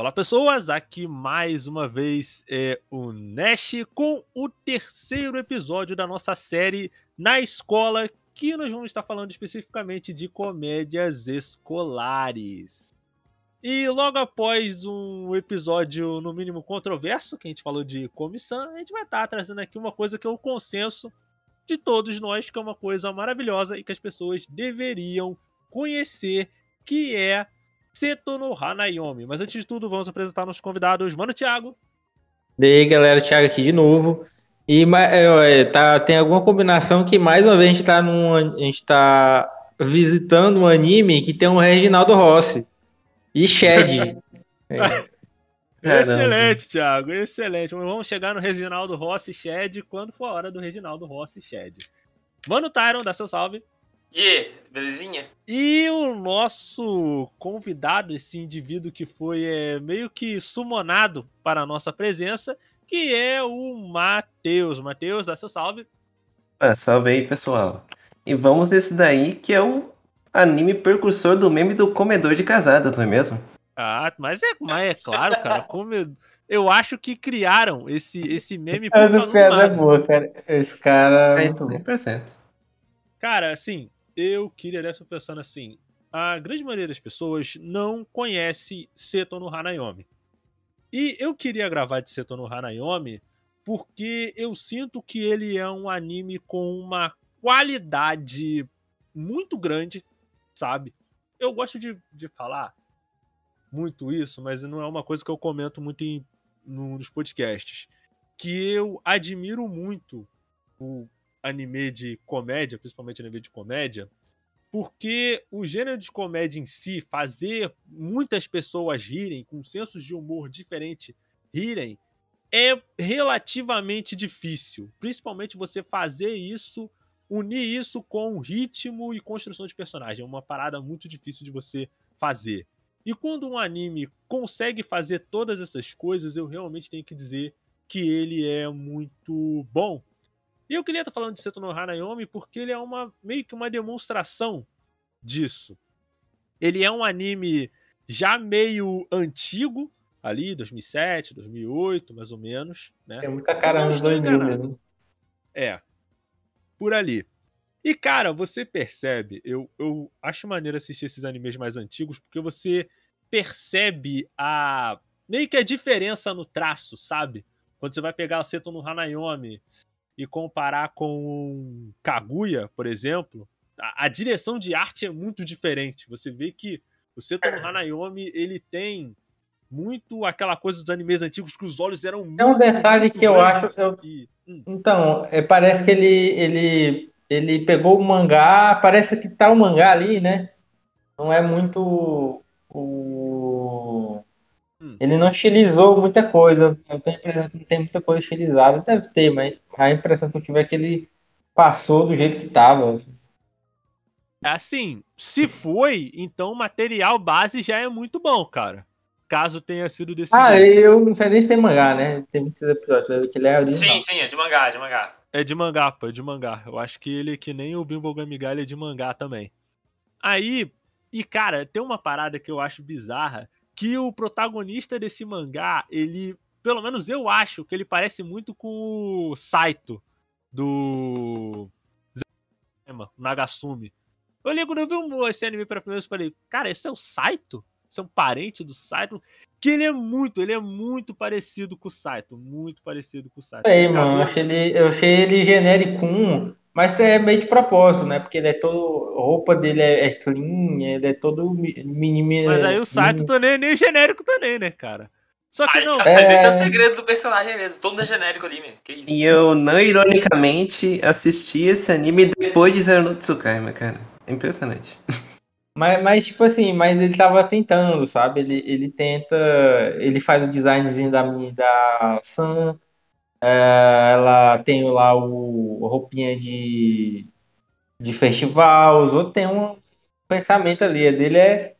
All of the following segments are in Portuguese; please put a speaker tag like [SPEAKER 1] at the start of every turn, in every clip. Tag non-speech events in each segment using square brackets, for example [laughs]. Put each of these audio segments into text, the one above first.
[SPEAKER 1] Olá pessoas, aqui mais uma vez é o Nash com o terceiro episódio da nossa série Na Escola, que nós vamos estar falando especificamente de comédias escolares. E logo após um episódio no mínimo controverso, que a gente falou de comissão, a gente vai estar trazendo aqui uma coisa que é o consenso de todos nós, que é uma coisa maravilhosa e que as pessoas deveriam conhecer, que é Seto no Hanayomi. Mas antes de tudo, vamos apresentar nossos convidados. Mano, Thiago.
[SPEAKER 2] E aí, galera, Thiago aqui de novo. E é, tá, tem alguma combinação que mais uma vez a gente tá, num, a gente tá visitando um anime que tem um Reginaldo Rossi e Shed. [laughs]
[SPEAKER 1] é. Excelente, Thiago, excelente. Vamos chegar no Reginaldo Rossi e Shed quando for a hora do Reginaldo Rossi e Shed. Mano Tyron, dá seu salve.
[SPEAKER 3] E yeah, belezinha?
[SPEAKER 1] E o nosso convidado, esse indivíduo que foi é, meio que sumonado para a nossa presença, que é o Matheus. Matheus, dá seu salve.
[SPEAKER 4] Ah, salve aí, pessoal. E vamos esse daí, que é o anime precursor do meme do comedor de casada, não é mesmo?
[SPEAKER 1] Ah, mas é, mas é claro, cara. Como eu, acho que criaram esse, esse meme por causa do
[SPEAKER 2] é boa, cara. Esse cara...
[SPEAKER 4] É 100%.
[SPEAKER 1] Cara, assim, eu queria estar pensando assim: a grande maioria das pessoas não conhece Seto no Hanayomi. E eu queria gravar de Seto no Hanayomi porque eu sinto que ele é um anime com uma qualidade muito grande, sabe? Eu gosto de, de falar muito isso, mas não é uma coisa que eu comento muito em, no, nos podcasts. Que eu admiro muito o anime de comédia, principalmente anime de comédia, porque o gênero de comédia em si, fazer muitas pessoas rirem, com sensos de humor diferente rirem, é relativamente difícil. Principalmente você fazer isso, unir isso com ritmo e construção de personagem. É uma parada muito difícil de você fazer. E quando um anime consegue fazer todas essas coisas, eu realmente tenho que dizer que ele é muito bom. E eu queria estar falando de Seto no Hanayomi porque ele é uma meio que uma demonstração disso. Ele é um anime já meio antigo, ali, 2007, 2008, mais ou menos. Né?
[SPEAKER 2] Tem muita cara anos 2000 mesmo.
[SPEAKER 1] É, por ali. E, cara, você percebe, eu, eu acho maneiro assistir esses animes mais antigos, porque você percebe a. meio que a diferença no traço, sabe? Quando você vai pegar o Seto no Hanayomi e comparar com Kaguya, por exemplo, a, a, direção de arte é muito diferente. Você vê que o Seto no Hanayomi, ele tem muito aquela coisa dos animes antigos que os olhos eram
[SPEAKER 2] É um detalhe que eu acho. Eu... E, hum. Então, é, parece que ele, ele, ele pegou o mangá, parece que tá o mangá ali, né? Não é muito o Hum. Ele não estilizou muita coisa. Eu tenho a impressão que não tem muita coisa estilizada. Deve ter, mas a impressão que eu tive é que ele passou do jeito que estava.
[SPEAKER 1] Assim. assim, se foi, então o material base já é muito bom, cara. Caso tenha sido desse
[SPEAKER 2] Ah, jeito. eu não sei nem se tem mangá, né? Tem muitos episódios. Que ele é
[SPEAKER 3] original. Sim, sim, é de mangá, é de mangá.
[SPEAKER 1] É de mangá, pô, é de mangá. Eu acho que ele, que nem o Bimbo Gamiga, ele é de mangá também. Aí, e cara, tem uma parada que eu acho bizarra, que o protagonista desse mangá, ele, pelo menos eu acho que ele parece muito com o Saito do Nagasumi. Eu lembro quando eu vi esse anime pela primeira vez, falei, cara, esse é o Saito? Esse é um parente do Saito? Que ele é muito, ele é muito parecido com o Saito, muito parecido com o Saito.
[SPEAKER 2] É, mano, eu achei ele, eu achei ele genérico mas é meio de propósito, né? Porque ele é todo. A roupa dele é, é clean, ele é todo mini.
[SPEAKER 1] Mas aí o Saito também é nem genérico também, né, cara? Só que não.
[SPEAKER 3] É... Esse é o segredo do personagem mesmo. Todo mundo é genérico ali, meu. Que isso?
[SPEAKER 4] E eu, não ironicamente, assisti esse anime depois de Zero no Tsukaima, cara. É impressionante.
[SPEAKER 2] Mas, mas, tipo assim, mas ele tava tentando, sabe? Ele, ele tenta. Ele faz o designzinho da, da Sam é, ela tem lá o roupinha de, de festival, os outros tem um pensamento ali. A dele é,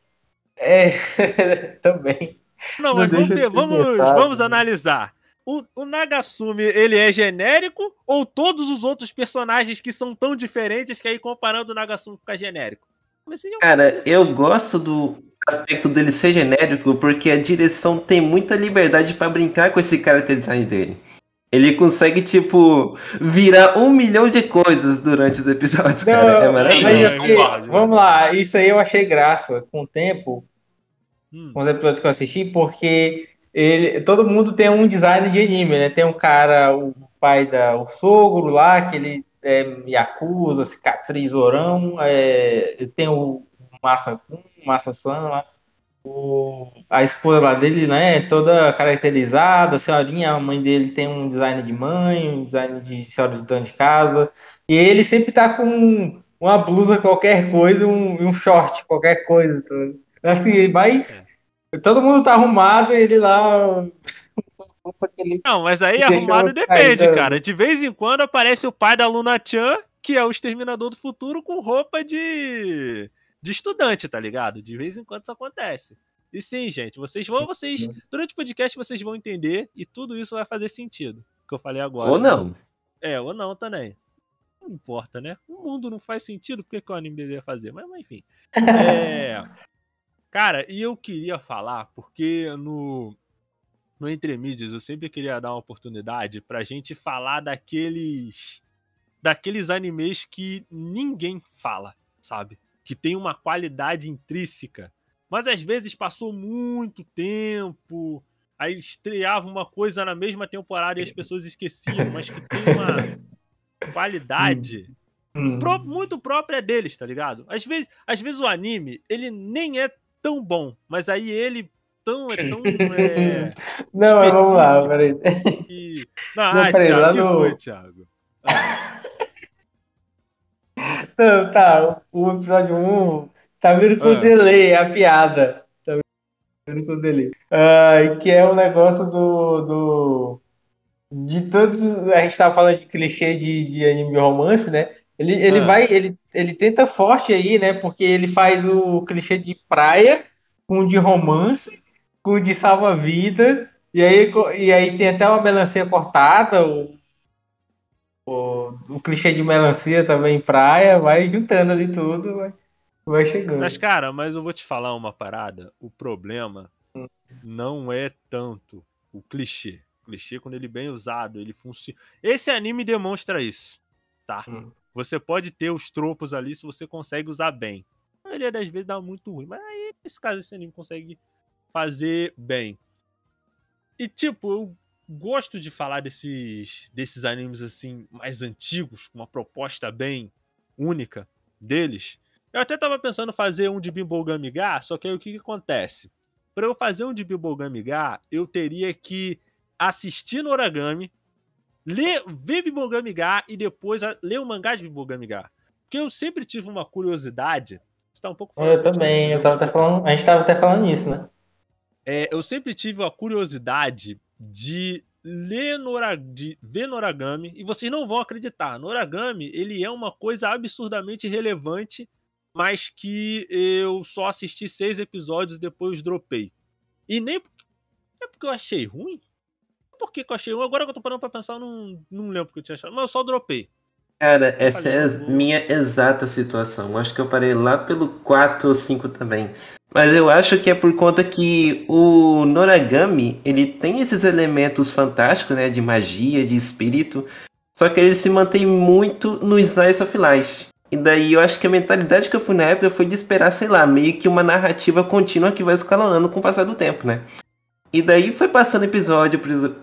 [SPEAKER 2] é [laughs] também.
[SPEAKER 1] Não, mas vamos, ter, vamos, vamos analisar. O, o, Nagasumi, ele é genérico ou todos os outros personagens que são tão diferentes que aí comparando o Nagasumi fica genérico?
[SPEAKER 4] Cara, eu gosto do aspecto dele ser genérico porque a direção tem muita liberdade para brincar com esse character design dele. Ele consegue, tipo, virar um milhão de coisas durante os episódios, Não, cara. É maravilhoso.
[SPEAKER 2] Mas, vamos lá, isso aí eu achei graça com o tempo, hum. com os episódios que eu assisti, porque ele, todo mundo tem um design de anime, né? Tem um cara, o pai da, o sogro lá, que ele é Yakuza, cicatriz, orão, é, tem o Massa Kun, Massa San lá, o, a esposa lá dele, né, toda caracterizada, a senhorinha, a mãe dele tem um design de mãe, um design de senhora de dona de casa, e ele sempre tá com uma blusa qualquer coisa, um, um short qualquer coisa, tá? assim, mas é. todo mundo tá arrumado e ele lá
[SPEAKER 1] Não, mas aí arrumado depende, cara. De vez em quando aparece o pai da Luna Chan, que é o exterminador do futuro, com roupa de de estudante, tá ligado? De vez em quando isso acontece. E sim, gente, vocês vão, vocês, durante o podcast, vocês vão entender e tudo isso vai fazer sentido. Que eu falei agora.
[SPEAKER 4] Ou não.
[SPEAKER 1] É, ou não também. Não importa, né? O mundo não faz sentido, por que, que o anime deveria fazer? Mas, mas enfim. [laughs] É. Cara, e eu queria falar, porque no, no Entre Mídias eu sempre queria dar uma oportunidade pra gente falar daqueles. daqueles animes que ninguém fala, sabe? Que tem uma qualidade intrínseca. Mas às vezes passou muito tempo, aí estreava uma coisa na mesma temporada e as pessoas esqueciam, mas que tem uma [laughs] qualidade hum. Hum. muito própria deles, tá ligado? Às vezes, às vezes o anime, ele nem é tão bom, mas aí ele tão, é tão. [laughs] É,
[SPEAKER 2] não, vamos lá, peraí.
[SPEAKER 1] Que... Não, não, ah, peraí, Thiago, lá no... foi, Thiago? Ah.
[SPEAKER 2] Não, tá, o episódio 1 tá vindo com ah. delay, é a piada. Tá vindo com delay. Ah, que é o um negócio do, do. De todos. A gente tava falando de clichê de, de anime romance, né? Ele, ele ah. vai. Ele, ele tenta forte aí, né? Porque ele faz o clichê de praia com de romance, com de salva-vida. E aí, e aí tem até uma melancia cortada, o, o clichê de melancia também praia, vai juntando ali tudo, vai, vai chegando.
[SPEAKER 1] Mas, cara, mas eu vou te falar uma parada. O problema hum. não é tanto o clichê. O clichê, quando ele é bem usado, ele funciona. Esse anime demonstra isso, tá? Hum. Você pode ter os tropos ali se você consegue usar bem. A maioria das vezes dá muito ruim, mas aí, nesse caso, esse anime consegue fazer bem. E, tipo, eu gosto de falar desses, desses animes assim mais antigos, com uma proposta bem única deles. Eu até tava pensando fazer um de Bimbogami Ga, só que aí o que, que acontece? Para eu fazer um de Bimbogami Ga, eu teria que assistir no Origami, ler, ver Bimbogami Ga e depois ler o mangá de Bimbogami Ga. Porque eu sempre tive uma curiosidade.
[SPEAKER 2] Está um pouco Eu também, eu tava até falando, a gente tava até falando nisso, né?
[SPEAKER 1] É, eu sempre tive a curiosidade de ler Nora, de ver Noragami e vocês não vão acreditar. Noragami, ele é uma coisa absurdamente relevante, mas que eu só assisti seis episódios e depois dropei. E nem porque, é porque eu achei ruim. Por que, que eu achei ruim? Agora que eu tô parando pra pensar, eu não, não lembro porque eu tinha achado. Mas eu só dropei.
[SPEAKER 4] Cara, essa é a minha exata situação. Acho que eu parei lá pelo 4 ou 5 também. Mas eu acho que é por conta que o Noragami, ele tem esses elementos fantásticos, né, de magia, de espírito, só que ele se mantém muito no Slice of Life. E daí eu acho que a mentalidade que eu fui na época foi de esperar, sei lá, meio que uma narrativa contínua que vai escalonando com o passar do tempo, né? E daí foi passando episódio,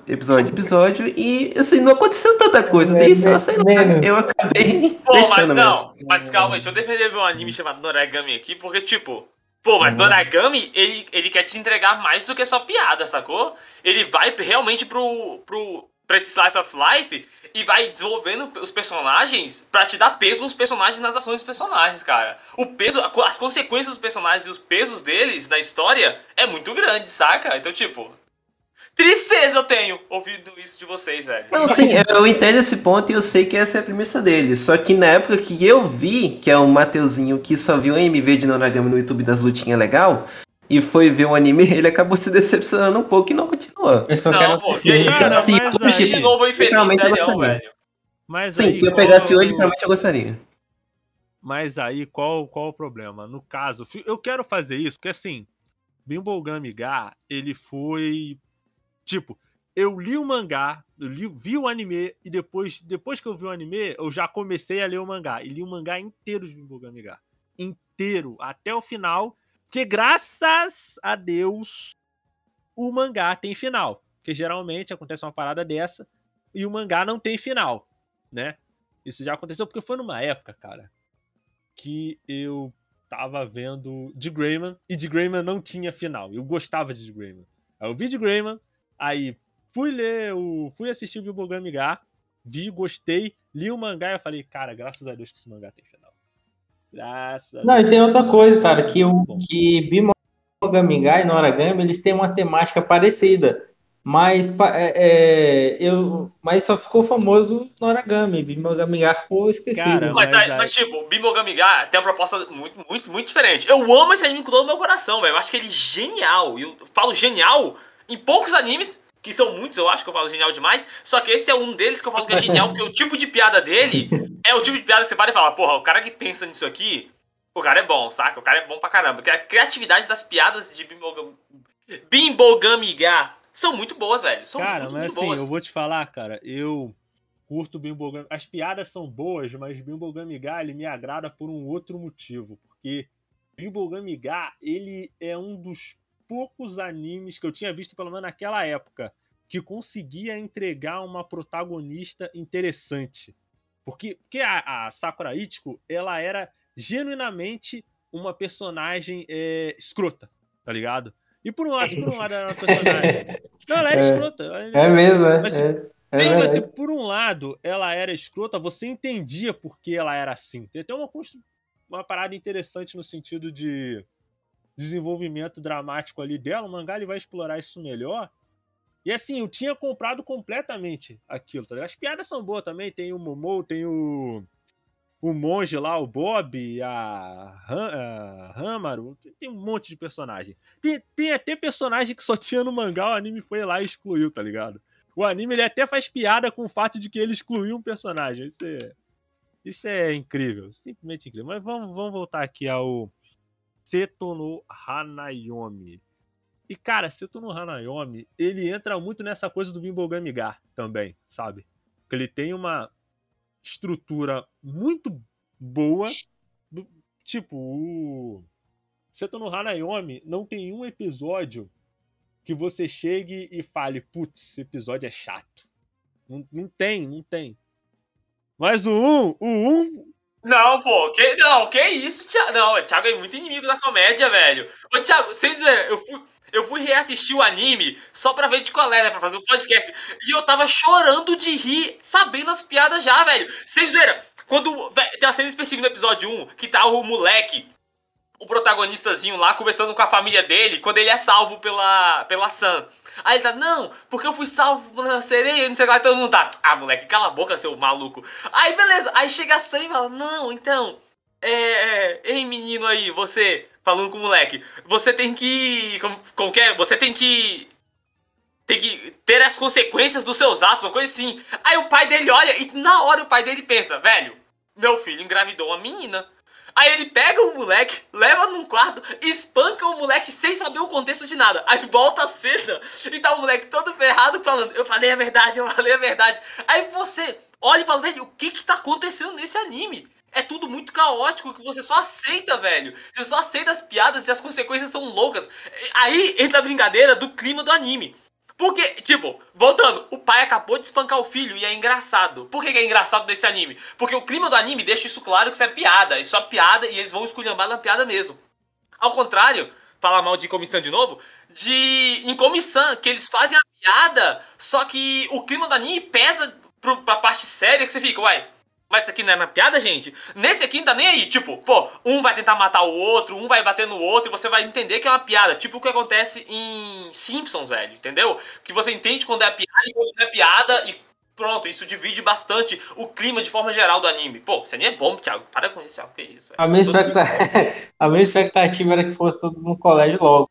[SPEAKER 4] episódio, episódio, e assim, não aconteceu tanta coisa. Daí só, sei lá, eu acabei.
[SPEAKER 3] Pô, mas não, mesmo. mas calma, deixa eu defender meu anime chamado Noragami aqui, porque, tipo, Pô, mas uhum. Doragami, ele, ele quer te entregar mais do que só piada, sacou? Ele vai realmente pro, pro, pra esse Slice of Life e vai desenvolvendo os personagens para te dar peso nos personagens nas ações dos personagens, cara. O peso, as consequências dos personagens e os pesos deles na história é muito grande, saca? Então, tipo, Tristeza eu tenho ouvido isso de vocês, velho.
[SPEAKER 4] Não, sim, eu entendo esse ponto e eu sei que essa é a premissa dele. Só que na época que eu vi, que é o Mateuzinho que só viu o MV de Noragami no YouTube das lutinhas legal, e foi ver o anime, [laughs] ele acabou se decepcionando um pouco e não continuou.
[SPEAKER 3] Eu só não, quero pô, que isso? Cara, sim, mas aí... de novo infeliz,
[SPEAKER 4] realmente eu gostaria. Mas Sim, aí, se eu pegasse hoje, realmente eu gostaria.
[SPEAKER 1] Mas aí, qual, qual o problema? No caso, eu quero fazer isso, porque assim, Bimbogami Ga, ele foi. Tipo, eu li o mangá, li, vi o anime, e depois, depois que eu vi o anime, eu já comecei a ler o mangá. E li o mangá inteiro de Bimbogami Ga. Inteiro, até o final. Porque graças a Deus, o mangá tem final. Porque geralmente acontece uma parada dessa e o mangá não tem final, né? Isso já aconteceu porque foi numa época, cara, que eu tava vendo de Greyman e de Greyman não tinha final. Eu gostava de Greyman. Aí eu vi de Greyman, aí fui ler o fui assistir o Bilbogami Ga, vi, gostei, li o mangá e eu falei, cara, graças a Deus que esse mangá tem final. Graças
[SPEAKER 2] Não, e tem outra coisa, cara, que o que Bimogami Ga e Noragami, eles têm uma temática parecida. Mas, é, é, eu, mas só ficou famoso no Origami. Bimogamiga ficou esquecido. Cara,
[SPEAKER 3] mas, mas, mas, tipo, Bimogamiga tem uma proposta muito, muito, muito diferente. Eu amo esse anime com todo o meu coração, velho. Eu acho que ele é genial. Eu falo genial em poucos animes, que são muitos, eu acho que eu falo genial demais. Só que esse é um deles que eu falo que é genial, porque o tipo de piada dele é o tipo de piada que você para e fala, porra, o cara que pensa nisso aqui, o cara é bom, saca? O cara é bom pra caramba. Porque a criatividade das piadas de Bimbogamiga são muito boas, velho. São
[SPEAKER 1] cara,
[SPEAKER 3] muito,
[SPEAKER 1] mas
[SPEAKER 3] muito
[SPEAKER 1] assim,
[SPEAKER 3] boas.
[SPEAKER 1] eu vou te falar, cara, eu curto Bimbogami. As piadas são boas, mas Bimbogami Ga, ele me agrada por um outro motivo. Porque Bimbogami Ga, ele é um dos poucos animes que eu tinha visto, pelo menos naquela época, que conseguia entregar uma protagonista interessante. Porque, porque a, a Sakura Ichiko, ela era genuinamente uma personagem é, escrota, tá ligado? E por um lado, por um lado era uma personagem. [laughs] Não, ela era é, escrota. Ela era...
[SPEAKER 2] É mesmo, é. Mas, é,
[SPEAKER 1] é sim, assim, por um lado, ela era escrota, você entendia por que ela era assim. Tem até uma, uma parada interessante no sentido de desenvolvimento dramático ali dela. O mangá ele vai explorar isso melhor. E assim, eu tinha comprado completamente aquilo, tá As piadas são boas também. Tem o Momo, tem o o monge lá, o Bob, a, a Hamaru, tem um monte de personagem. Tem, tem até personagem que só tinha no mangá, o anime foi lá e excluiu, tá ligado? O anime ele até faz piada com o fato de que ele excluiu um personagem. Isso é, isso é incrível, simplesmente incrível. Mas vamos, vamos voltar aqui ao Seto no Hanayomi. E cara, Seto no Hanayomi, ele entra muito nessa coisa do Bimbogami Gar também, sabe? Que ele tem uma estrutura muito boa. Tipo, o Seto no Hanayomi não tem um episódio que você chegue e fale, putz, esse episódio é chato. Não, não tem, não tem. Mas o 1, o 1
[SPEAKER 3] não, pô, que, não, que isso, Thiago? Não, o Thiago é muito inimigo da comédia, velho. Ô, Thiago, vocês viram, eu fui, eu fui reassistir o anime só pra ver de qual é, né, pra fazer um podcast. E eu tava chorando de rir, sabendo as piadas já, velho. Vocês viram, quando, véio, tem uma cena específica no episódio 1, que tá o moleque, o protagonistazinho lá, conversando com a família dele, quando ele é salvo pela, pela Sam. Aí ele tá, não, porque eu fui salvo na sereia, não sei lá, e todo mundo tá, ah, moleque, cala a boca, seu maluco. Aí, beleza, aí chega a Sam e fala, não, então, é, é, ei, menino aí, você, falando com o moleque, você tem que, como, como que é? Você tem que, tem que ter as consequências dos seus atos, uma coisa assim. Aí o pai dele olha e na hora o pai dele pensa, velho, meu filho engravidou uma menina. Aí ele pega o moleque, leva num quarto, espanca o moleque sem saber o contexto de nada. Aí volta a cena e tá o moleque todo ferrado falando: Eu falei a verdade, eu falei a verdade. Aí você olha e fala: Velho, o que que tá acontecendo nesse anime? É tudo muito caótico que você só aceita, velho. Você só aceita as piadas e as consequências são loucas. Aí entra a brincadeira do clima do anime. Porque, tipo, voltando, o pai acabou de espancar o filho e é engraçado. Por que, é engraçado nesse anime? Porque o clima do anime deixa isso claro que isso é piada. Isso é piada e eles vão esculhambar na piada mesmo. Ao contrário, falar mal de comissão de novo, de em comissão, que eles fazem a piada, só que o clima do anime pesa pro, pra parte séria que você fica, uai, mas isso aqui não é uma piada, gente? Nesse aqui não tá nem aí. Tipo, pô, um vai tentar matar o outro, um vai bater no outro e você vai entender que é uma piada. Tipo o que acontece em Simpsons, velho. Entendeu? Que você entende quando é piada e quando não é piada e pronto. Isso divide bastante o clima de forma geral do anime. Pô, isso anime é bom, Thiago. Para com isso, Thiago. Que isso,
[SPEAKER 2] velho. A minha, expectativa... [laughs] a minha expectativa era que fosse todo no colégio logo,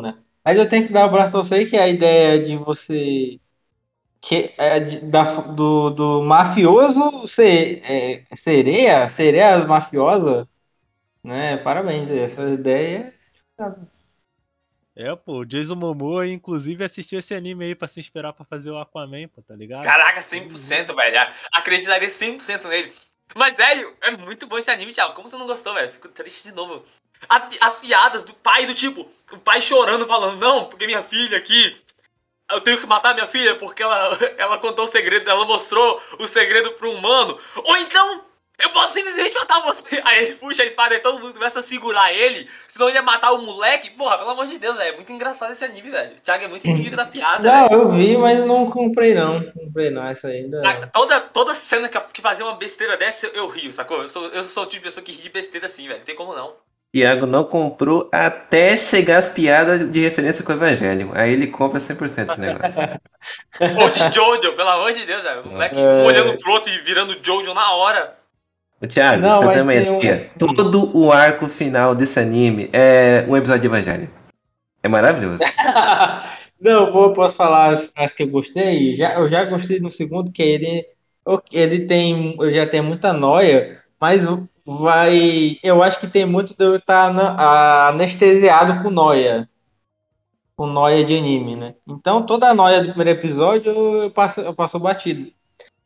[SPEAKER 2] né? Mas eu tenho que dar um abraço pra você que a ideia de você que é da, do, do mafioso ser, é, sereia, sereia mafiosa, né? Parabéns, essa ideia.
[SPEAKER 1] É, pô, o Jason Momoa, inclusive, assistiu esse anime aí pra se inspirar pra fazer o Aquaman, pô, tá ligado?
[SPEAKER 3] Caraca, 100%, velho. Acreditaria 100% nele. Mas, velho, é muito bom esse anime, Thiago. Como você não gostou, velho? Fico triste de novo. As piadas do pai, do tipo, o pai chorando, falando, não, porque minha filha aqui eu tenho que matar minha filha porque ela, ela contou o segredo, ela mostrou o segredo pro humano. Ou então, eu posso simplesmente matar você. Aí ele puxa a espada e todo mundo começa a segurar ele, senão ele ia matar o moleque. Porra, pelo amor de Deus, velho. É muito engraçado esse anime, velho. O Thiago é muito inimigo da piada.
[SPEAKER 2] Não, véio. eu vi, mas não comprei não. Comprei não, essa ainda.
[SPEAKER 3] Toda, toda cena que, que fazia uma besteira dessa, eu, eu rio, sacou? Eu sou, eu sou o tipo de pessoa que ri de besteira assim, velho. Não tem como não.
[SPEAKER 4] Iago não comprou até chegar as piadas de referência com o Evangelho. Aí ele compra 100% esse negócio. [laughs]
[SPEAKER 3] Ou de Jojo, pelo amor de Deus, velho. O moleque é... olhando pro outro e virando Jojo na hora.
[SPEAKER 4] O Thiago, não, você também um... Todo o arco final desse anime é um episódio de Evangelho. É maravilhoso. [laughs]
[SPEAKER 2] não, vou, posso falar as, as, que eu gostei. Já, eu já gostei no segundo, que ele, ele tem. Eu já tenho muita noia, mas vai. Eu acho que tem muito de eu estar anestesiado com noia. Com noia de anime, né? Então toda a noia do primeiro episódio eu passo, eu passo batido.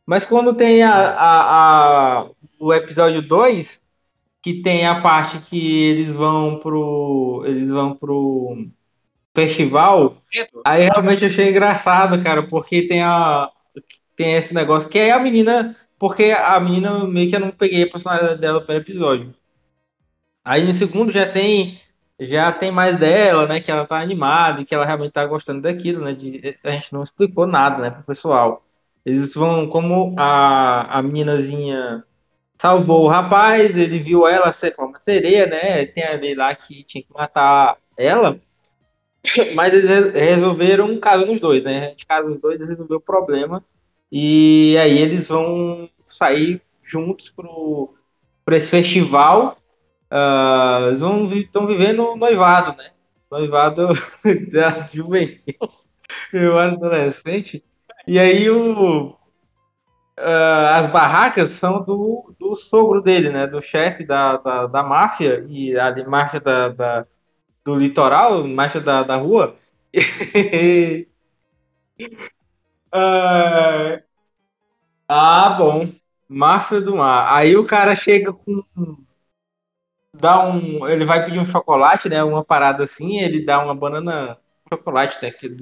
[SPEAKER 2] Mas quando tem a, a, a o episódio 2, que tem a parte que eles vão pro. Eles vão pro festival. Aí realmente eu achei engraçado, cara, porque tem a. Tem esse negócio que é a menina porque a menina meio que eu não peguei a personalidade dela pelo episódio. Aí no segundo já tem já tem mais dela, né? Que ela tá animada e que ela realmente tá gostando daquilo, né? De, a gente não explicou nada, né, pro pessoal. Eles vão, como a, a meninazinha salvou o rapaz, ele viu ela ser uma sereia, né? Tem ali lá que tinha que matar ela. Mas eles resolveram um caso nos dois, né? De caso nos dois, resolveu o problema. E aí eles vão sair juntos para esse festival. Uh, eles vão estão vivendo noivado, né? Noivado [laughs] da juvenil, noivado adolescente. E aí o, uh, as barracas são do, do sogro dele, né? Do chefe da, da, da, máfia e a máfia da, da, do litoral, máfia da, da rua. [laughs] Uh, ah, bom. Máfia do mar. Aí o cara chega com. Dá um. Ele vai pedir um chocolate, né? Uma parada assim, ele dá uma banana chocolate, né? Que,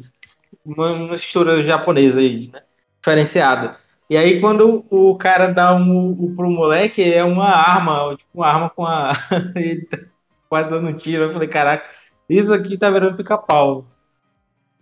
[SPEAKER 2] uma, uma mistura japonesa aí, né? Diferenciada. E aí quando o cara dá um, um pro moleque, é uma arma, tipo, uma arma com a. [laughs] quase dando um tiro. Eu falei, caraca, isso aqui tá virando pica-pau.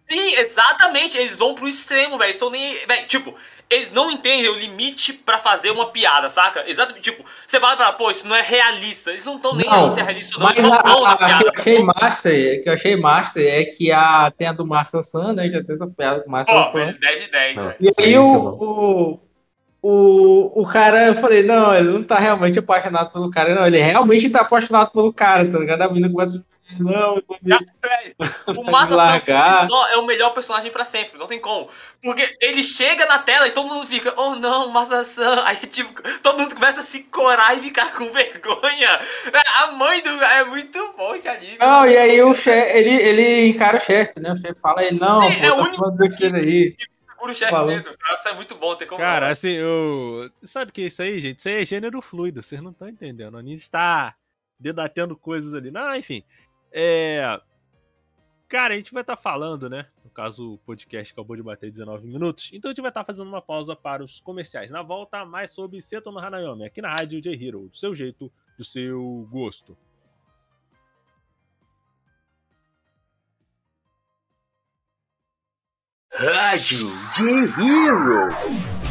[SPEAKER 3] Sim, exatamente. Eles vão pro extremo, velho. Estão nem. Véio, tipo, eles não entendem o limite para fazer uma piada, saca? Exatamente. Tipo, você fala pra, pô, isso não é realista. Eles não estão nem aí se é realista ou não. Eles só
[SPEAKER 2] estão na piada. O que eu achei master, que eu achei master é que a, tem a do Massa San, né? Já tem essa piada com o Massa San.
[SPEAKER 3] 10 de 10.
[SPEAKER 2] E aí o, o o, o cara, eu falei, não, ele não tá realmente apaixonado pelo cara, não, ele realmente tá apaixonado pelo cara, tá ligado? A menina começa a dizer, não, eu
[SPEAKER 3] tô [laughs] O Massa só é o melhor personagem pra sempre, não tem como. Porque ele chega na tela e todo mundo fica, oh não, Massa-san. [laughs] Aí, tipo, todo mundo começa a se corar e ficar com vergonha. A mãe do. É muito bom esse anime.
[SPEAKER 2] Não, e aí o chefe, ele, ele encara o chefe, né? O chefe fala, ele, não, Sim, pô, é tá o único que, aí
[SPEAKER 3] puro chefe mesmo. Cara, isso é muito bom, tem como.
[SPEAKER 1] Cara, assim, eu. Sabe o que é isso aí, gente? Isso aí é gênero fluido, vocês não estão entendendo. A Aninha está debatendo coisas ali. Não, enfim. É. Cara, a gente vai estar tá falando, né? No caso, o podcast acabou de bater 19 minutos. Então a gente vai estar tá fazendo uma pausa para os comerciais. Na volta, mais sobre Seto no Hanayomi, aqui na Rádio J-Hero. Do seu jeito, do seu gosto.
[SPEAKER 5] Rádio de Hero.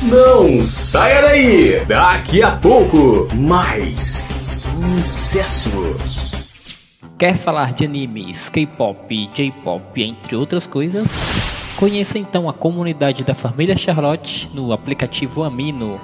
[SPEAKER 5] Não saia daí! Daqui a pouco, mais sucessos.
[SPEAKER 6] Quer falar de animes, K-pop, J-pop, entre outras coisas? Conheça então a comunidade da família Charlotte no aplicativo Amino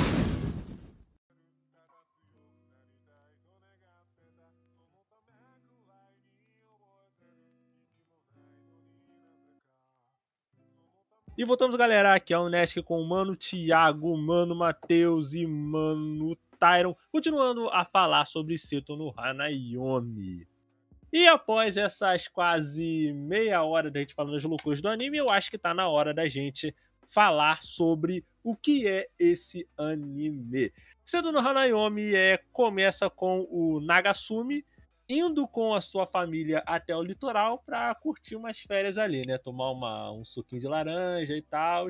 [SPEAKER 1] E voltamos, galera, aqui é o Nesk com o Mano Thiago, Mano Matheus e Mano Tyron, continuando a falar sobre Seto no Hanayomi. E após essas quase meia hora da gente falando das loucuras do anime, eu acho que tá na hora da gente falar sobre o que é esse anime. Seto no Hanayomi é, começa com o Nagasumi, indo com a sua família até o litoral para curtir umas férias ali, né? Tomar uma, um suquinho de laranja e tal.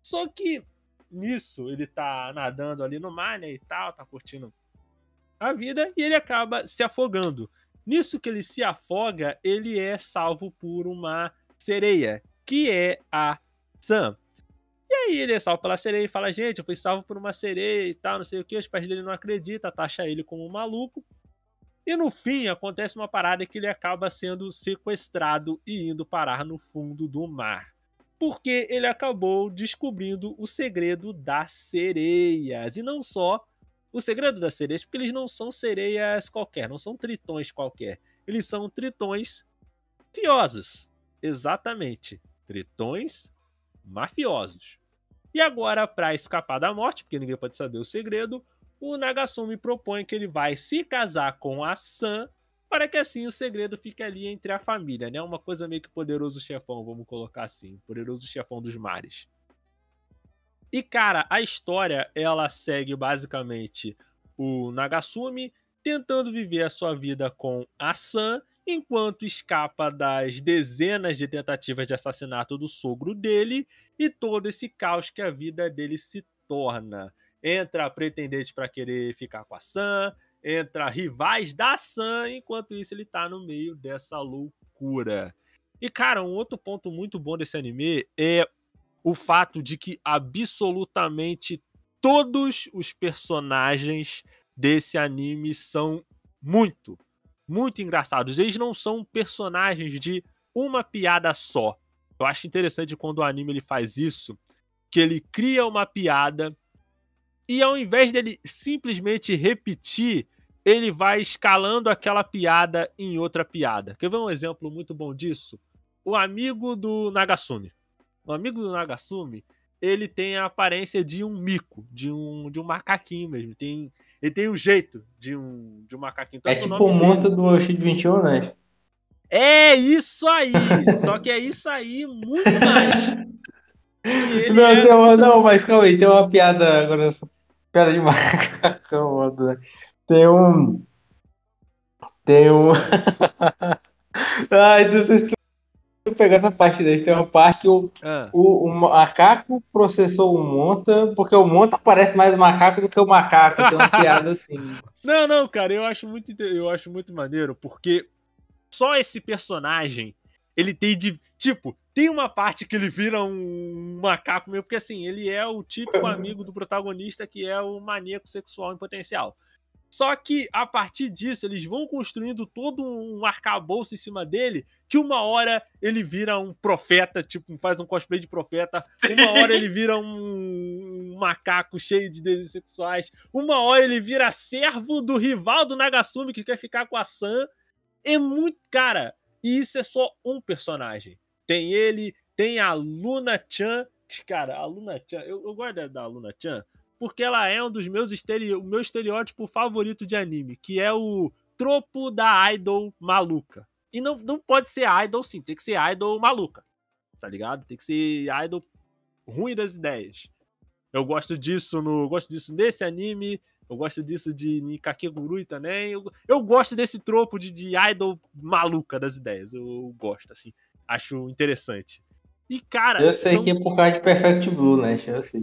[SPEAKER 1] Só que nisso ele tá nadando ali no mar, né? E tal, tá curtindo a vida e ele acaba se afogando. Nisso que ele se afoga, ele é salvo por uma sereia, que é a Sam. E aí ele é salvo pela sereia e fala: Gente, eu fui salvo por uma sereia e tal, não sei o que. Os pais dele não acreditam, taxa ele como um maluco. E no fim acontece uma parada que ele acaba sendo sequestrado e indo parar no fundo do mar. Porque ele acabou descobrindo o segredo das sereias. E não só o segredo das sereias, porque eles não são sereias qualquer, não são tritões qualquer. Eles são tritões mafiosos. Exatamente. Tritões mafiosos. E agora, para escapar da morte, porque ninguém pode saber o segredo, o Nagasumi propõe que ele vai se casar com a Sam para que assim o segredo fique ali entre a família, né? Uma coisa meio que poderoso chefão, vamos colocar assim, poderoso chefão dos mares. E cara, a história ela segue basicamente o Nagasumi tentando viver a sua vida com a Sam enquanto escapa das dezenas de tentativas de assassinato do sogro dele e todo esse caos que a vida dele se torna entra pretendente para querer ficar com a Sam, entra rivais da Sam, enquanto isso ele tá no meio dessa loucura. E cara, um outro ponto muito bom desse anime é o fato de que absolutamente todos os personagens desse anime são muito, muito engraçados. Eles não são personagens de uma piada só. Eu acho interessante quando o anime ele faz isso, que ele cria uma piada e ao invés dele simplesmente repetir, ele vai escalando aquela piada em outra piada. Quer ver um exemplo muito bom disso? O amigo do Nagasumi. O amigo do Nagasumi, ele tem a aparência de um mico, de um, de um macaquinho mesmo. Tem, ele tem o um jeito de um, de um macaquinho.
[SPEAKER 2] Tanto é tipo o monte do Oshid 21, né?
[SPEAKER 1] É isso aí! Só que é isso aí muito mais. [laughs]
[SPEAKER 2] Não, é... uma, não, mas calma aí, tem uma piada agora Cara de macacão, né? Tem um. Tem um. [laughs] Ai, não sei se tu pegar essa parte daí. Tem uma parte que o, ah. o, o macaco processou o monta, porque o monta parece mais macaco do que o macaco. Tem uma piada assim. [laughs]
[SPEAKER 1] Não, não, cara, eu acho muito, eu acho muito maneiro, porque só esse personagem ele tem de. Tipo, tem uma parte que ele vira um macaco mesmo, porque assim, ele é o típico [laughs] amigo do protagonista que é o maníaco sexual em potencial. Só que a partir disso, eles vão construindo todo um arcabouço em cima dele, que uma hora ele vira um profeta, tipo, faz um cosplay de profeta, uma hora ele vira um macaco cheio de desejos sexuais. Uma hora ele vira servo do rival do Nagasumi que quer ficar com a Sam. É muito. Cara, e isso é só um personagem. Tem ele, tem a Luna Chan. Cara, a Luna Chan, eu, eu gosto da Luna Chan porque ela é um dos meus estere... o meu estereótipo favorito de anime, que é o tropo da idol maluca. E não, não pode ser idol sim, tem que ser idol maluca. Tá ligado? Tem que ser idol ruim das ideias. Eu gosto disso no, gosto disso nesse anime, eu gosto disso de Nikakegurui também. Eu, eu gosto desse tropo de, de idol maluca das ideias. Eu, eu gosto, assim. Acho interessante. E, cara.
[SPEAKER 2] Eu sei são... que é por causa de Perfect Blue, né? Eu sei.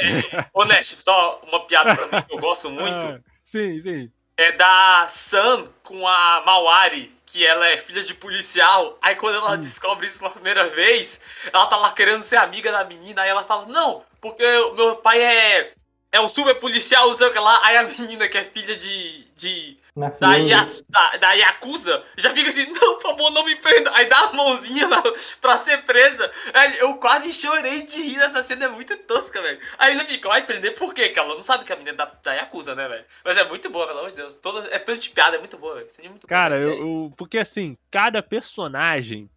[SPEAKER 3] É, [laughs] ô, Nash, só uma piada pra mim que eu gosto [laughs] muito. Ah,
[SPEAKER 1] sim, sim.
[SPEAKER 3] É da Sam com a Mawari, que ela é filha de policial. Aí quando ela hum. descobre isso pela primeira vez, ela tá lá querendo ser amiga da menina. Aí ela fala: Não, porque meu pai é, é um super policial, não sei o que lá. Aí a menina, que é filha de, de da, Yas, da, da Yakuza, já fica assim, não, por favor, não me prenda. Aí dá a mãozinha na, pra ser presa. Eu quase chorei de rir nessa cena, é muito tosca, velho. Aí ele fica, vai prender por quê? Que ela não sabe que a menina é da, da Yakuza, né, velho? Mas é muito boa, pelo amor de Deus. Toda, é tanto de piada, é muito boa, velho. É muito
[SPEAKER 1] Cara, eu, eu, porque assim, cada personagem,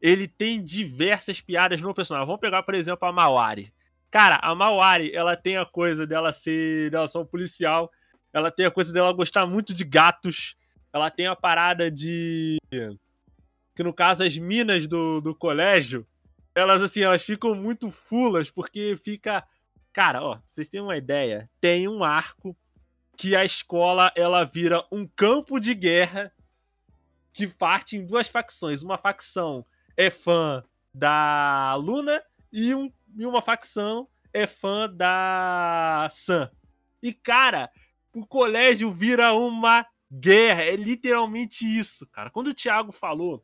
[SPEAKER 1] ele tem diversas piadas no personagem. Vamos pegar, por exemplo, a Mawari. Cara, a Mawari, ela tem a coisa dela ser, dela ser um policial ela tem a coisa dela gostar muito de gatos. Ela tem a parada de. Que no caso, as minas do, do colégio, elas assim, elas ficam muito fulas, porque fica. Cara, ó, vocês têm uma ideia. Tem um arco que a escola ela vira um campo de guerra que parte em duas facções. Uma facção é fã da Luna e, um, e uma facção é fã da Sam. E, cara, o colégio vira uma guerra. É literalmente isso, cara. Quando o Thiago falou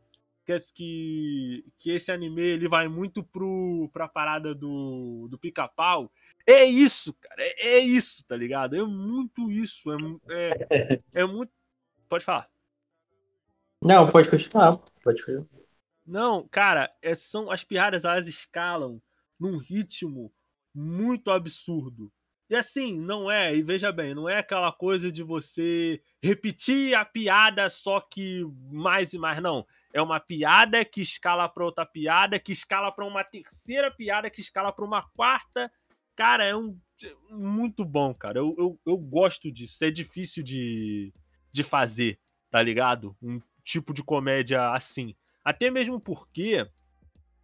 [SPEAKER 1] que, que esse anime ele vai muito pro, pra parada do, do pica-pau, é isso, cara. É, é, isso, tá ligado? É muito isso. É, é, é muito. Pode falar.
[SPEAKER 2] Não, pode continuar. Pode continuar.
[SPEAKER 1] Não, cara, é, são as piadas elas escalam num ritmo muito absurdo. E assim, não é, e veja bem, não é aquela coisa de você repetir a piada só que mais e mais, não. É uma piada que escala para outra piada, que escala para uma terceira piada, que escala para uma quarta. Cara, é um muito bom, cara. Eu, eu, eu gosto disso. É difícil de, de fazer, tá ligado? Um tipo de comédia assim. Até mesmo porque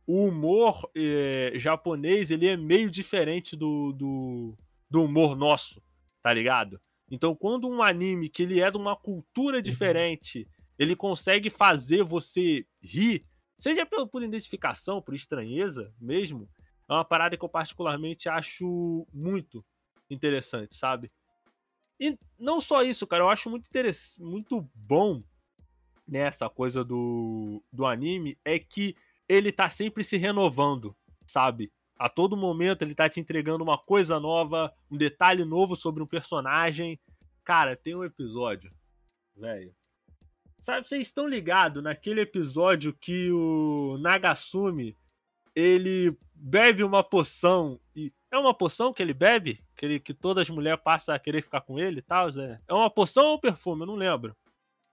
[SPEAKER 1] o humor eh, japonês ele é meio diferente do, do, do humor nosso, tá ligado? Então, quando um anime que ele é de uma cultura uhum. diferente, ele consegue fazer você rir, seja por, por identificação, por estranheza mesmo, é uma parada que eu particularmente acho muito interessante, sabe? E não só isso, cara, eu acho muito interessante, muito bom nessa coisa do, do anime é que ele tá sempre se renovando, sabe? A todo momento ele tá te entregando uma coisa nova, um detalhe novo sobre um personagem. Cara, tem um episódio, velho. Sabe, vocês estão ligados naquele episódio que o Nagasumi ele bebe uma poção e é uma poção que ele bebe, que, ele, que todas as mulheres passam a querer ficar com ele e tal, Zé? É uma poção ou um perfume? Eu não lembro.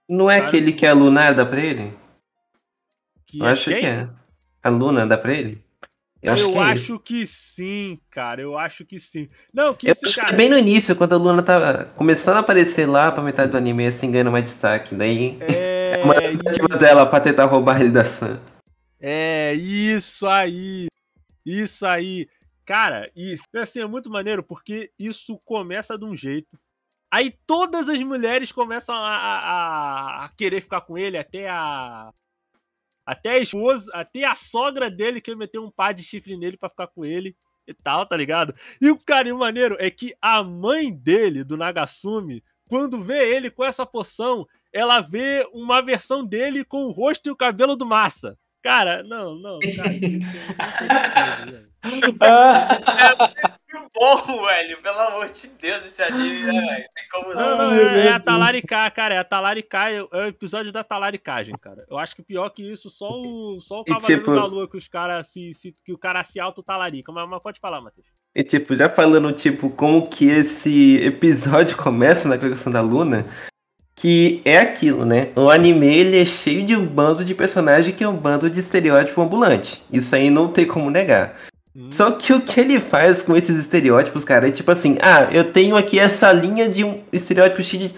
[SPEAKER 4] Não é Cara, aquele que a Luna dá pra ele? Que Eu é acho quem? que é. A Luna dá pra ele?
[SPEAKER 1] Eu, acho, eu que, é acho que, sim, cara. Eu acho que sim. Não, que
[SPEAKER 4] eu esse, acho cara... que é bem no início, quando a Luna tá começando a aparecer lá pra metade do anime, assim, ganhando mais destaque. Daí é, é uma das tentativas dela pra tentar roubar ele da Sam.
[SPEAKER 1] É, isso aí. Isso aí. Cara, e assim, é muito maneiro porque isso começa de um jeito. Aí todas as mulheres começam a, a, a querer ficar com ele, até a, até a esposa, até a sogra dele quer meter um par de chifre nele para ficar com ele e tal, tá ligado? E o carinho maneiro é que a mãe dele, do Nagasumi, quando vê ele com essa poção, ela vê uma versão dele com o rosto e o cabelo do Massa. Cara, não, não, cara. [laughs]
[SPEAKER 3] é muito bom, velho. Pelo amor de Deus, esse anime, né, velho? Tem como
[SPEAKER 1] não. não, é, é a Talaricá, cara. É a Talaricá, é o episódio da talaricagem, cara. Eu acho que pior que isso, só o, só o Cavaleiro tipo... da Lua que os caras se, se, que o cara se auto-talarica. Mas, mas pode falar, Matheus.
[SPEAKER 4] E tipo, já falando, tipo, como que esse episódio [laughs] começa na questão da Luna, que é aquilo, né? O anime ele é cheio de um bando de personagem que é um bando de estereótipo ambulante. Isso aí não tem como negar. Só que o que ele faz com esses estereótipos, cara, é tipo assim, ah, eu tenho aqui essa linha de um estereótipo X de.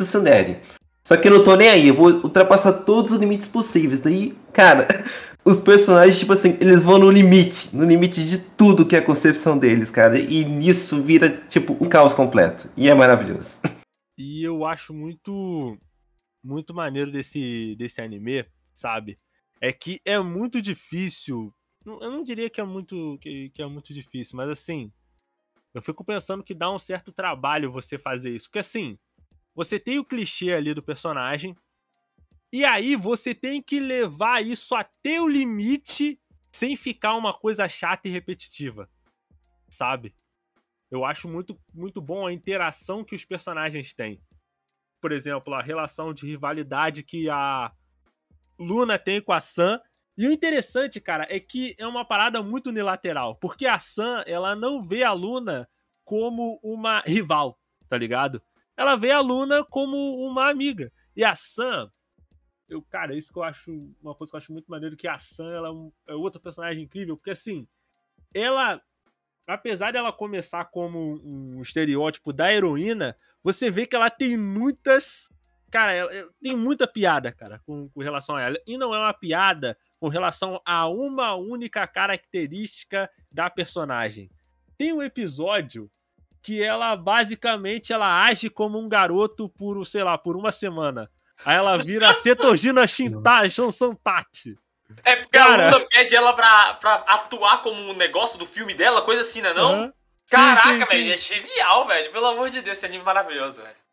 [SPEAKER 4] Só que eu não tô nem aí, eu vou ultrapassar todos os limites possíveis. Daí, cara, [laughs] os personagens, tipo assim, eles vão no limite, no limite de tudo que é a concepção deles, cara. E nisso vira, tipo, um caos completo. E é maravilhoso. [laughs]
[SPEAKER 1] E eu acho muito, muito maneiro desse, desse anime, sabe? É que é muito difícil. Eu não diria que é muito, que, que é muito difícil, mas assim, eu fico pensando que dá um certo trabalho você fazer isso. Porque assim, você tem o clichê ali do personagem. E aí você tem que levar isso até o limite sem ficar uma coisa chata e repetitiva. Sabe? Eu acho muito, muito bom a interação que os personagens têm. Por exemplo, a relação de rivalidade que a Luna tem com a Sam. E o interessante, cara, é que é uma parada muito unilateral. Porque a Sam, ela não vê a Luna como uma rival, tá ligado? ela vê a Luna como uma amiga. E a Sam, eu, cara, isso que eu acho uma coisa que eu acho muito maneiro que a Sam ela é, é outra personagem incrível, porque assim, ela apesar dela começar como um estereótipo da heroína, você vê que ela tem muitas cara, ela, tem muita piada, cara, com, com relação a ela. E não é uma piada com relação a uma única característica da personagem. Tem um episódio que ela basicamente ela age como um garoto por, sei lá, por uma semana. Aí ela vira [laughs] Cetogina Santati.
[SPEAKER 3] É porque Cara... a Luna pede ela pra, pra atuar como um negócio do filme dela, coisa assim, né não? Uhum. Caraca, velho, é genial, velho. Pelo amor de Deus, esse anime é maravilhoso, velho.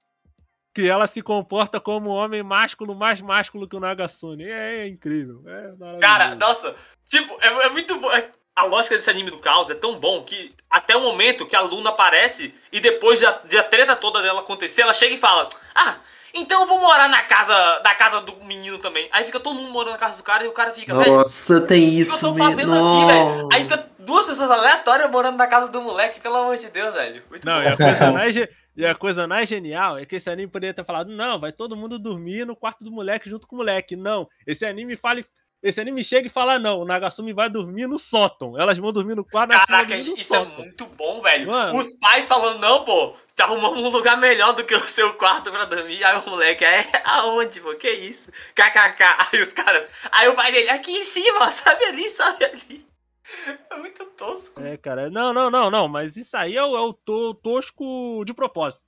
[SPEAKER 1] Que ela se comporta como um homem másculo, mais másculo que o Nagasune. É, é incrível. É
[SPEAKER 3] Cara, nossa, tipo, é, é muito bom. É a lógica desse anime do caos é tão bom que até o momento que a Luna aparece e depois de a, de a treta toda dela acontecer, ela chega e fala: Ah, então eu vou morar na casa da casa do menino também. Aí fica todo mundo morando na casa do cara e o cara fica,
[SPEAKER 4] velho. Nossa, tem isso. O que eu tô fazendo mesmo? aqui,
[SPEAKER 3] velho? Aí fica duas pessoas aleatórias morando na casa do moleque, pelo amor de Deus, velho.
[SPEAKER 1] Muito não, bom. E a, coisa [laughs] mais, e a coisa mais genial é que esse anime poderia ter falado: não, vai todo mundo dormir no quarto do moleque junto com o moleque. Não, esse anime fala esse anime chega e fala: não, o Nagasumi vai dormir no sótão. Elas vão dormir no quarto
[SPEAKER 3] Caraca, isso é sótão. é muito bom, velho. Mano. Os pais falando: não, pô, te arrumamos um lugar melhor do que o seu quarto pra dormir. Aí o moleque, é aonde, pô? Que isso? KKK. Aí os caras. Aí o pai dele, aqui em cima, sabe ali, sabe ali. [laughs] É muito tosco.
[SPEAKER 1] É, cara. Não, não, não, não. Mas isso aí é o, é o to, tosco de propósito.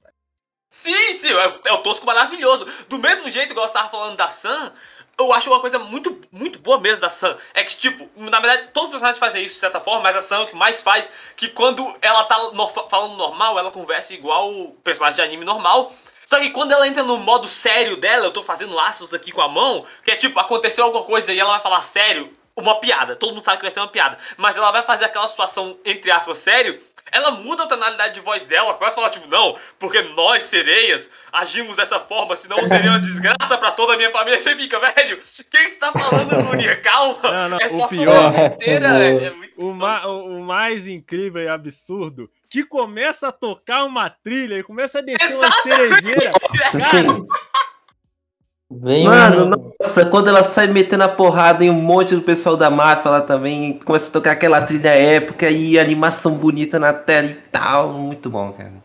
[SPEAKER 3] Sim, sim, é, é, o tosco maravilhoso. Do mesmo jeito, igual você tava falando da Sam, eu acho uma coisa muito, muito boa mesmo da Sam. É que, tipo, na verdade, todos os personagens fazem isso de certa forma, mas a Sam é o que mais faz. Que quando ela tá no, falando normal, ela conversa igual o personagem de anime normal. Só que quando ela entra no modo sério dela, eu tô fazendo aspas aqui com a mão, que é tipo, aconteceu alguma coisa e ela vai falar sério, uma piada. Todo mundo sabe que vai ser uma piada. Mas ela vai fazer aquela situação, entre aspas, sério, ela muda a tonalidade de voz dela, começa a falar tipo, não, porque nós, sereias, agimos dessa forma, senão seria uma desgraça pra toda a minha família. Você fica, velho, quem está falando, Guria? [laughs] Calma,
[SPEAKER 1] não, não, é só o pior, besteira, é, é muito o, ma o mais incrível e absurdo, que começa a tocar uma trilha e começa a descer Exatamente. uma cerejeira. Cara,
[SPEAKER 4] Vem, mano, mano, nossa, quando ela sai metendo a porrada em um monte do pessoal da máfia lá também, começa a tocar aquela trilha épica e animação bonita na tela e tal. Muito bom, cara.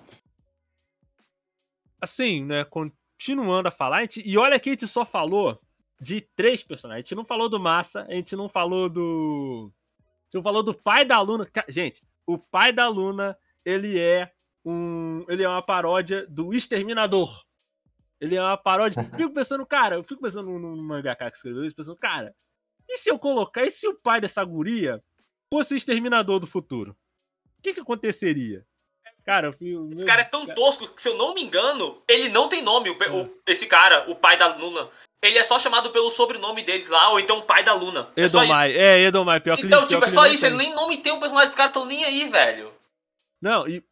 [SPEAKER 1] Assim, né, continuando a falar, a gente, e olha que a gente só falou de três personagens. A gente não falou do Massa, a gente não falou do. A gente não falou do pai da Luna. Gente, o pai da Luna, ele é um. Ele é uma paródia do Exterminador. Ele é uma paródia. Eu fico pensando, cara, eu fico pensando no, no mangaka que escreveu isso, pensando, cara, e se eu colocar, e se o pai dessa guria fosse o exterminador do futuro? O que que aconteceria? Cara, eu fico,
[SPEAKER 3] Esse cara é tão tosco que, se eu não me engano, ele não tem nome, o, o, esse cara, o pai da Luna. Ele é só chamado pelo sobrenome deles lá, ou então pai da Luna.
[SPEAKER 1] É Edomai, é, Edomai, pior
[SPEAKER 3] que Então, tipo, é só isso, ele nem nome tem, o personagem dos caras tão nem aí, velho.
[SPEAKER 1] Não, e,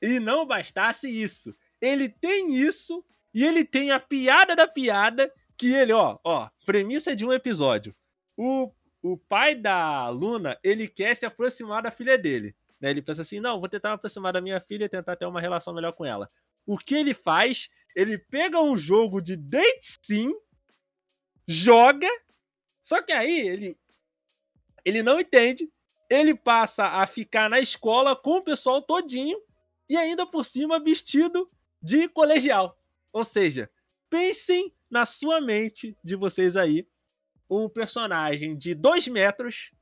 [SPEAKER 1] e não bastasse isso. Ele tem isso, e ele tem a piada da piada, que ele, ó, ó, premissa de um episódio. O, o pai da Luna, ele quer se aproximar da filha dele. Né? Ele pensa assim: não, vou tentar me aproximar da minha filha e tentar ter uma relação melhor com ela. O que ele faz? Ele pega um jogo de date sim, joga, só que aí ele, ele não entende, ele passa a ficar na escola com o pessoal todinho e ainda por cima vestido de colegial. Ou seja, pensem na sua mente de vocês aí um personagem de dois metros,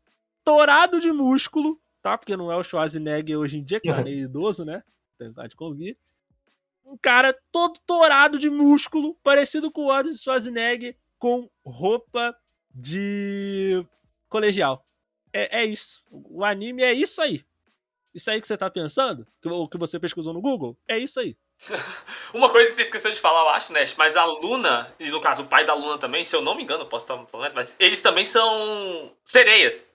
[SPEAKER 1] torado de músculo, tá? Porque não é o Schwarzenegger hoje em dia, que [laughs] é idoso, né? Tentar de convir. Um cara todo torado de músculo, parecido com o Arnold Schwarzenegger, com roupa de colegial. É, é isso. O anime é isso aí. Isso aí que você tá pensando? O que você pesquisou no Google? É isso aí. [laughs]
[SPEAKER 3] Uma coisa que você esqueceu de falar, eu acho, Nash, mas a Luna, e no caso o pai da Luna também, se eu não me engano, posso estar falando, mas eles também são sereias.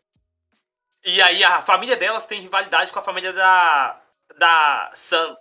[SPEAKER 3] E aí a família delas tem rivalidade com a família da, da Sam.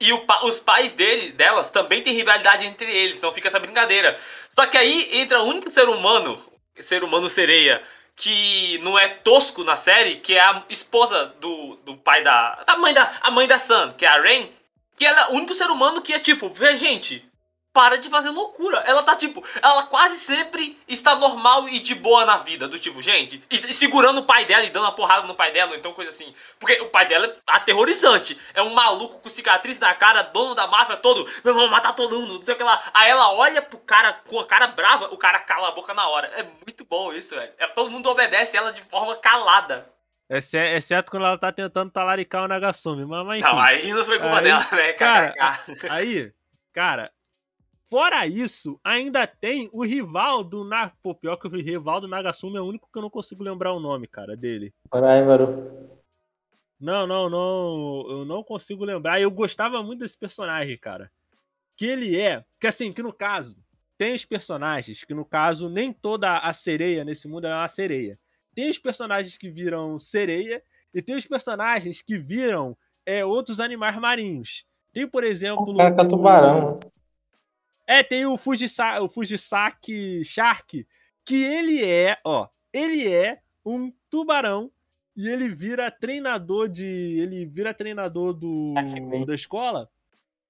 [SPEAKER 3] E o, os pais dele, delas também tem rivalidade entre eles, então fica essa brincadeira. Só que aí entra o único ser humano, ser humano sereia, que não é tosco na série, que é a esposa do, do pai da. Da mãe da. A mãe da Sam, que é a Rain. Que ela é o único ser humano que é tipo, vê, gente, para de fazer loucura. Ela tá tipo, ela quase sempre está normal e de boa na vida, do tipo, gente, e, e segurando o pai dela e dando uma porrada no pai dela, então coisa assim. Porque o pai dela é aterrorizante. É um maluco com cicatriz na cara, dono da máfia todo, meu vou matar todo mundo, não sei o que lá. Aí ela olha pro cara com a cara brava, o cara cala a boca na hora. É muito bom isso, velho. É, todo mundo obedece ela de forma calada.
[SPEAKER 1] Exceto quando ela tá tentando talaricar o Nagasumi. Mas, mas
[SPEAKER 3] não, aí não foi culpa aí, dela, né?
[SPEAKER 1] Cara, aí, cara, Fora isso, ainda tem o rival do Na... Pô, pior que o rival do Nagasumi é o único que eu não consigo lembrar o nome, cara, dele.
[SPEAKER 2] Raivaru.
[SPEAKER 1] Não, não, não. Eu não consigo lembrar. Eu gostava muito desse personagem, cara. Que ele é. Que assim, que no caso, tem os personagens que, no caso, nem toda a sereia nesse mundo é uma sereia. Tem os personagens que viram sereia e tem os personagens que viram é, outros animais marinhos. Tem, por exemplo. O
[SPEAKER 2] cara o... tubarão.
[SPEAKER 1] É, tem o, Fujisa, o Fujisaki Shark, que ele é, ó, ele é um tubarão e ele vira treinador de. Ele vira treinador do, da escola.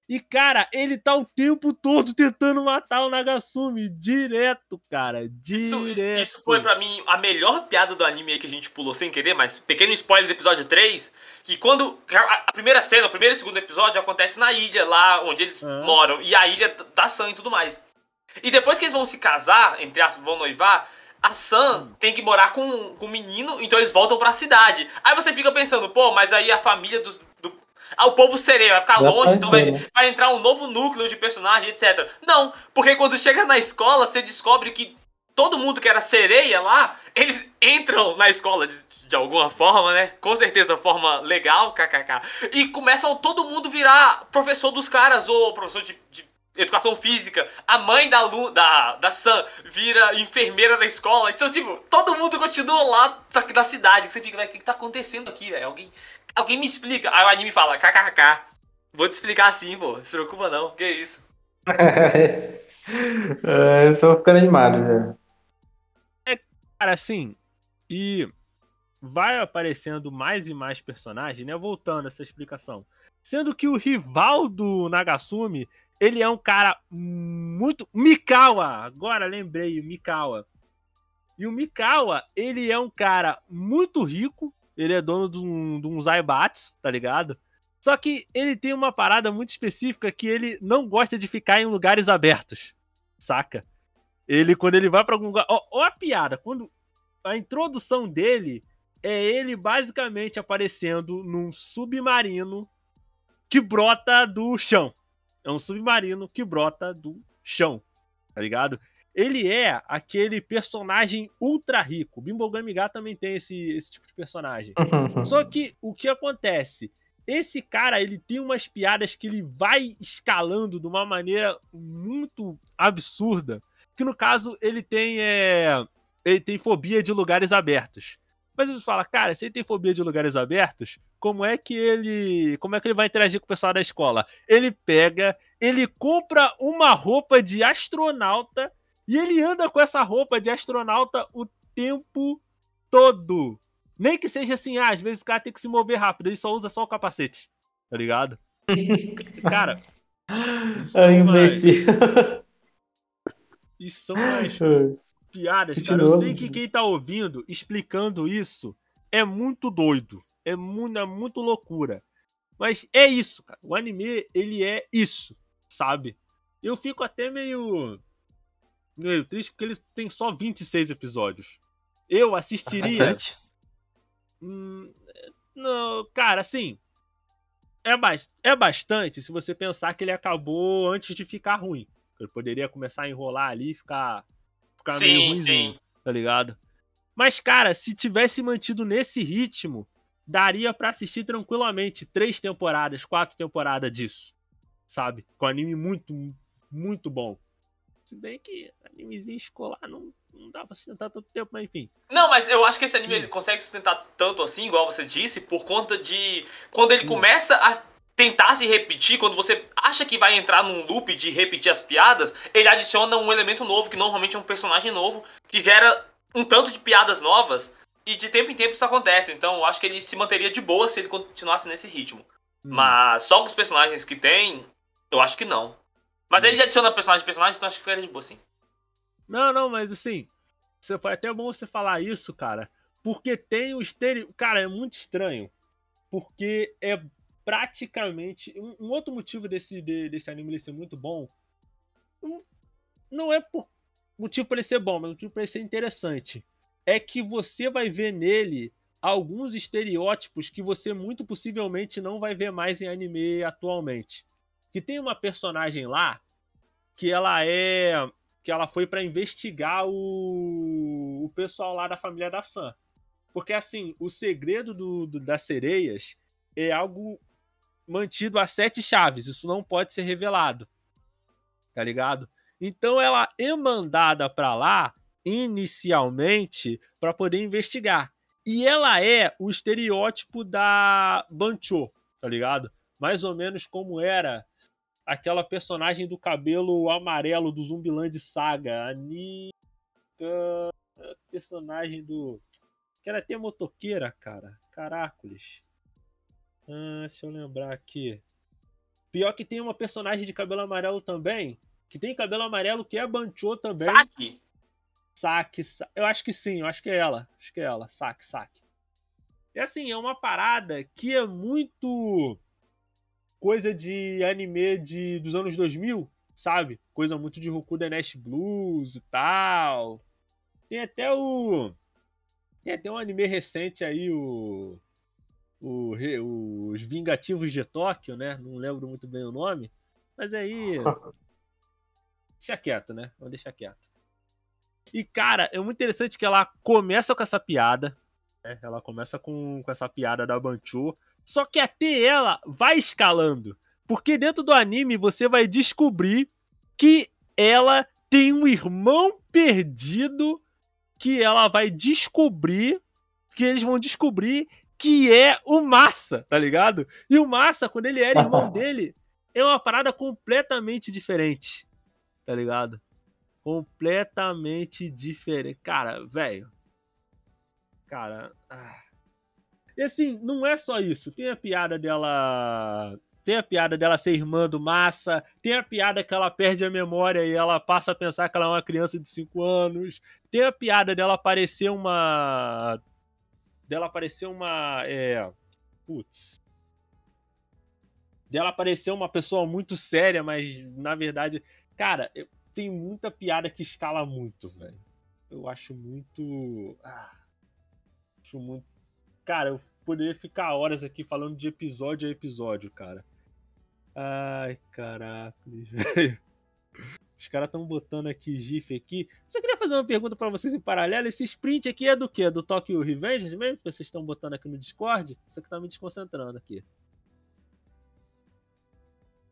[SPEAKER 1] E, cara, ele tá o tempo todo tentando matar o Nagasumi. Direto, cara. Direto.
[SPEAKER 3] Isso, isso foi para mim a melhor piada do anime aí que a gente pulou sem querer, mas pequeno spoiler do episódio 3. Que quando. A, primeira cena, o primeiro e segundo episódio acontece na ilha, lá onde eles ah. moram. E a ilha da Sam e tudo mais. E depois que eles vão se casar, entre aspas, vão noivar. A Sam hum. tem que morar com, com o menino, então eles voltam pra cidade. Aí você fica pensando, pô, mas aí a família dos, do, ah, o povo sereia vai ficar Já longe, então vai, vai, entrar um novo núcleo de personagem, etc. Não, porque quando chega na escola, você descobre que todo mundo que era sereia lá, eles entram na escola de, de alguma forma, né? Com certeza, forma legal, kkk. E começam todo mundo virar professor dos caras, ou professor de, de educação física. A mãe da, Lu, da, da Sam vira enfermeira da escola. Então, tipo, todo mundo continua lá, só que na cidade. Que você fica, velho, o que, que tá acontecendo aqui, velho? Alguém Alguém me explica. Aí o anime fala, kkkk. Vou te explicar assim, pô. Não se preocupa não. Que isso? [laughs]
[SPEAKER 2] é, eu tô ficando animado já.
[SPEAKER 1] É, cara, assim. E vai aparecendo mais e mais personagens, né? Voltando a essa explicação. Sendo que o rival do Nagasumi, ele é um cara muito. Mikawa! Agora lembrei, o Mikawa. E o Mikawa, ele é um cara muito rico, ele é dono de um, de Zaibatsu, tá ligado? Só que ele tem uma parada muito específica que ele não gosta de ficar em lugares abertos, saca? Ele, quando ele vai para algum lugar. Ó, ó, a piada, quando a introdução dele é ele basicamente aparecendo num submarino que brota do chão. É um submarino que brota do chão, tá ligado? Ele é aquele personagem ultra rico. Bimbo Gamiga também tem esse, esse tipo de personagem. Uhum. Só que o que acontece? Esse cara, ele tem umas piadas que ele vai escalando de uma maneira muito absurda. Que no caso, ele tem é, ele tem fobia de lugares abertos. Mas ele fala, cara, se ele tem fobia de lugares abertos, como é que ele, como é que ele vai interagir com o pessoal da escola? Ele pega, ele compra uma roupa de astronauta e ele anda com essa roupa de astronauta o tempo todo. Nem que seja assim, ah, às vezes o cara tem que se mover rápido, ele só usa só o capacete. Tá ligado? [laughs] cara. Isso
[SPEAKER 2] é imbecil. [laughs]
[SPEAKER 1] Isso são umas piadas, cara. Eu sei que quem tá ouvindo, explicando isso, é muito doido. É muito, é muito loucura. Mas é isso, cara. O anime, ele é isso, sabe? Eu fico até meio. Meio triste porque ele tem só 26 episódios. Eu assistiria.
[SPEAKER 4] Bastante?
[SPEAKER 1] Hum, não, cara, assim. É, ba é bastante se você pensar que ele acabou antes de ficar ruim. Ele poderia começar a enrolar ali e ficar, ficar
[SPEAKER 3] sim,
[SPEAKER 1] meio ruimzinho,
[SPEAKER 3] sim.
[SPEAKER 1] tá ligado? Mas, cara, se tivesse mantido nesse ritmo, daria para assistir tranquilamente três temporadas, quatro temporadas disso, sabe? Com anime muito, muito bom. Se bem que animezinho escolar não, não dá pra sustentar tanto tempo, mas enfim.
[SPEAKER 3] Não, mas eu acho que esse anime ele consegue sustentar tanto assim, igual você disse, por conta de. Quando ele começa a tentar se repetir, quando você acha que vai entrar num loop de repetir as piadas, ele adiciona um elemento novo, que normalmente é um personagem novo, que gera um tanto de piadas novas, e de tempo em tempo isso acontece. Então eu acho que ele se manteria de boa se ele continuasse nesse ritmo. Hum. Mas só com os personagens que tem, eu acho que não. Mas ele adiciona personagem personagem, então acho que ficaria de boa sim.
[SPEAKER 1] Não, não, mas assim, foi até bom você falar isso, cara. Porque tem o estereo. Cara, é muito estranho. Porque é praticamente. Um, um outro motivo desse, de, desse anime ser muito bom. Não é por motivo para ele ser bom, mas motivo para ele ser interessante. É que você vai ver nele alguns estereótipos que você muito possivelmente não vai ver mais em anime atualmente. Que tem uma personagem lá que ela é que ela foi para investigar o, o pessoal lá da família da Sam. Porque assim, o segredo do, do, das sereias é algo mantido a sete chaves. Isso não pode ser revelado. Tá ligado? Então ela é mandada para lá inicialmente para poder investigar. E ela é o estereótipo da Bancho, tá ligado? Mais ou menos como era aquela personagem do cabelo amarelo do Zumbiland Saga, a Nika, personagem do que era até motoqueira, cara. Caracoles. Ah, deixa eu lembrar aqui. Pior que tem uma personagem de cabelo amarelo também, que tem cabelo amarelo que é Bancho também.
[SPEAKER 3] Saque?
[SPEAKER 1] Saque, sa... eu acho que sim, eu acho que é ela. Acho que é ela, saque, saque. E assim, é uma parada que é muito coisa de anime de, dos anos 2000, sabe? Coisa muito de Hokuda Nash Blues e tal. Tem até o. Tem até um anime recente aí, o. o os Vingativos de Tóquio, né? Não lembro muito bem o nome. Mas aí. [laughs] Deixa quieto, né? Vamos deixar quieto. E, cara, é muito interessante que ela começa com essa piada. Né? Ela começa com, com essa piada da Bancho. Só que até ela vai escalando. Porque dentro do anime você vai descobrir que ela tem um irmão perdido que ela vai descobrir. Que eles vão descobrir que é o Massa, tá ligado? E o Massa, quando ele era irmão [laughs] dele, é uma parada completamente diferente, tá ligado? Completamente diferente. Cara, velho. Cara. Ah. E assim, não é só isso. Tem a piada dela. Tem a piada dela ser irmã do Massa. Tem a piada que ela perde a memória e ela passa a pensar que ela é uma criança de 5 anos. Tem a piada dela aparecer uma. Dela aparecer uma. É. Putz. Dela aparecer uma pessoa muito séria, mas na verdade. Cara, tem muita piada que escala muito, velho. Eu acho muito. Ah, acho muito Cara, eu poderia ficar horas aqui falando de episódio a episódio, cara. Ai, caraca, [laughs] velho. Os caras estão botando aqui GIF aqui. Só queria fazer uma pergunta para vocês em paralelo. Esse sprint aqui é do quê? Do Tokyo Revenge mesmo? Que vocês estão botando aqui no Discord? Isso aqui tá me desconcentrando aqui.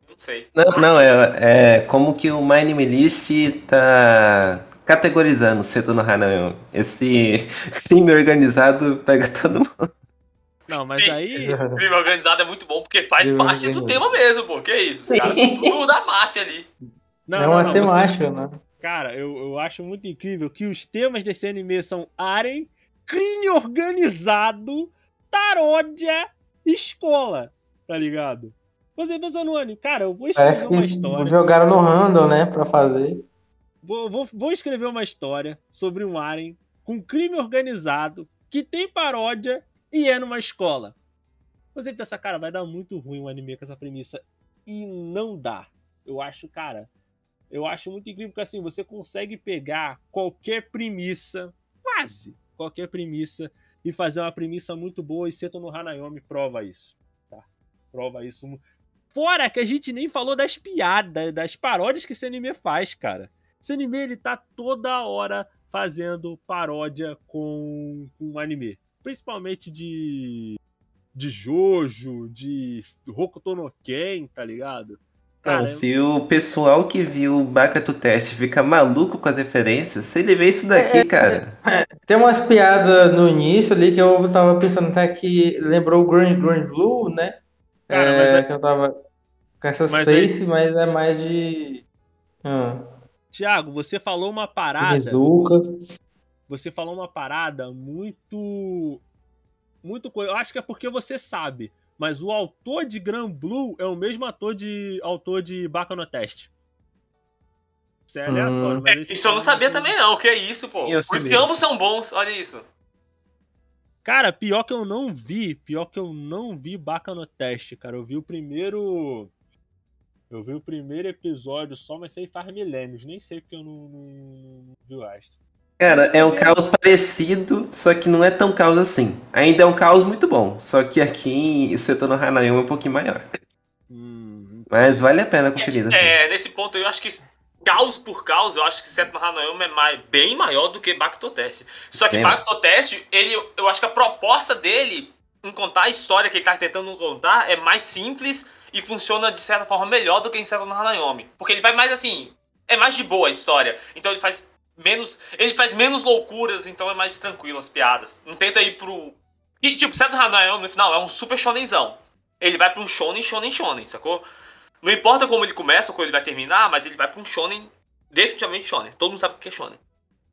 [SPEAKER 3] Não sei.
[SPEAKER 4] Não, não é, é como que o My Name List tá categorizando Seto no Hanayon. Esse [laughs] crime organizado pega todo mundo.
[SPEAKER 1] Não, mas aí.
[SPEAKER 3] crime organizado é muito bom porque faz crime parte do tema mesmo, pô. Que isso? Os caras são tudo da máfia ali.
[SPEAKER 2] Não, é uma temática, você... né?
[SPEAKER 1] Cara, eu, eu acho muito incrível que os temas desse anime são Aren, crime organizado, paródia, escola, tá ligado? Você pensa no anime, cara, eu vou escrever
[SPEAKER 2] Parece
[SPEAKER 1] uma
[SPEAKER 2] que
[SPEAKER 1] história.
[SPEAKER 2] jogaram no random, né, pra fazer.
[SPEAKER 1] Vou, vou, vou escrever uma história sobre um Aren com crime organizado que tem paródia e é numa escola. Você pensa, cara, vai dar muito ruim um anime com essa premissa. E não dá. Eu acho, cara, eu acho muito incrível porque assim, você consegue pegar qualquer premissa, quase qualquer premissa, e fazer uma premissa muito boa. E Seto no Hanayomi prova isso. Tá? Prova isso. Fora que a gente nem falou das piadas, das paródias que esse anime faz, cara. Esse anime ele tá toda hora fazendo paródia com, com anime. Principalmente de. de Jojo, de Hokuto no Ken, tá ligado?
[SPEAKER 4] Cara, Não, se o pessoal que viu o Bakato Test fica maluco com as referências, se ele vê isso daqui, é, cara.
[SPEAKER 2] É, tem umas piadas no início ali que eu tava pensando até que lembrou o Green Green Blue, né? Cara, é, é... que eu tava com essas mas face, aí... mas é mais de. Hum.
[SPEAKER 1] Tiago, você falou uma parada.
[SPEAKER 2] Mizuka.
[SPEAKER 1] Você falou uma parada muito. Muito coisa. Eu acho que é porque você sabe. Mas o autor de Grand Blue é o mesmo ator de autor de Baka no Teste.
[SPEAKER 3] Isso é aleatório. Hum. É, isso eu não sabia também, não. O que é isso, pô? Eu Por isso que ambos são bons, olha isso.
[SPEAKER 1] Cara, pior que eu não vi. Pior que eu não vi Baka no Teste, cara. Eu vi o primeiro. Eu vi o primeiro episódio só, mas sei faz milênios. Nem sei porque eu não, não, não vi o Astro.
[SPEAKER 4] Cara, é um caos parecido, só que não é tão caos assim. Ainda é um caos muito bom, só que aqui em Setor no Hanayama é um pouquinho maior. Hum, Mas vale a pena conferir. Assim.
[SPEAKER 3] É, nesse ponto eu acho que caos por caos, eu acho que Setor no Hanayama é mais, bem maior do que Test. Só que Test, ele, eu acho que a proposta dele em contar a história que ele tá tentando contar é mais simples e funciona de certa forma melhor do que em Setor no Hanayomi. Porque ele vai mais assim, é mais de boa a história. Então ele faz menos. Ele faz menos loucuras, então é mais tranquilo as piadas. Não tenta ir pro. E, tipo, Seto Hanayomi no final é um super shonenzão. Ele vai pra um shonen, shonen, shonen, sacou? Não importa como ele começa ou como ele vai terminar, mas ele vai pra um shonen, definitivamente shonen. Todo mundo sabe o que é shonen.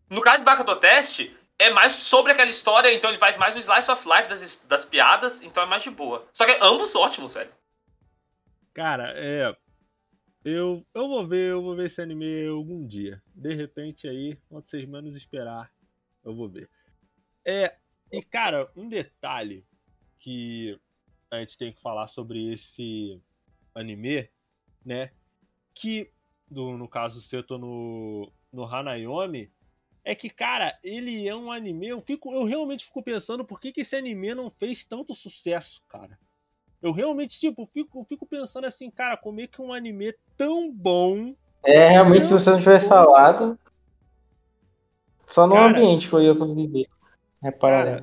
[SPEAKER 3] No caso de Bakato Test, é mais sobre aquela história, então ele faz mais o slice of life das, das piadas, então é mais de boa. Só que ambos ótimos, velho.
[SPEAKER 1] Cara, é. Eu, eu vou ver, eu vou ver esse anime algum dia. De repente aí, quando vocês menos esperar, eu vou ver. É, e cara, um detalhe que a gente tem que falar sobre esse anime, né? Que do, no caso Seto no, no Hanayomi, é que, cara, ele é um anime. Eu, fico, eu realmente fico pensando por que, que esse anime não fez tanto sucesso, cara. Eu realmente, tipo, fico, fico pensando assim, cara, como é que um anime tão bom.
[SPEAKER 2] É, realmente, se você não tivesse falado. Só no cara, ambiente que eu ia conseguir É para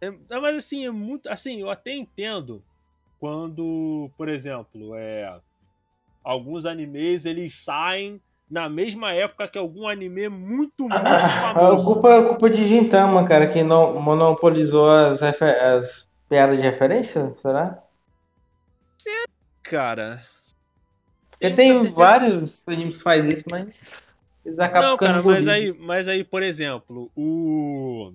[SPEAKER 1] é, mas assim, é muito. Assim, eu até entendo quando, por exemplo, é. Alguns animes eles saem na mesma época que algum anime muito, muito [laughs] famoso.
[SPEAKER 2] A culpa, a culpa de Gintama, cara, que não monopolizou as, as piadas de referência, será?
[SPEAKER 1] Cara.
[SPEAKER 2] Porque tem vários animes que fazem isso, mas eles acabam
[SPEAKER 1] Não, cara, mas aí, mas aí, por exemplo, o.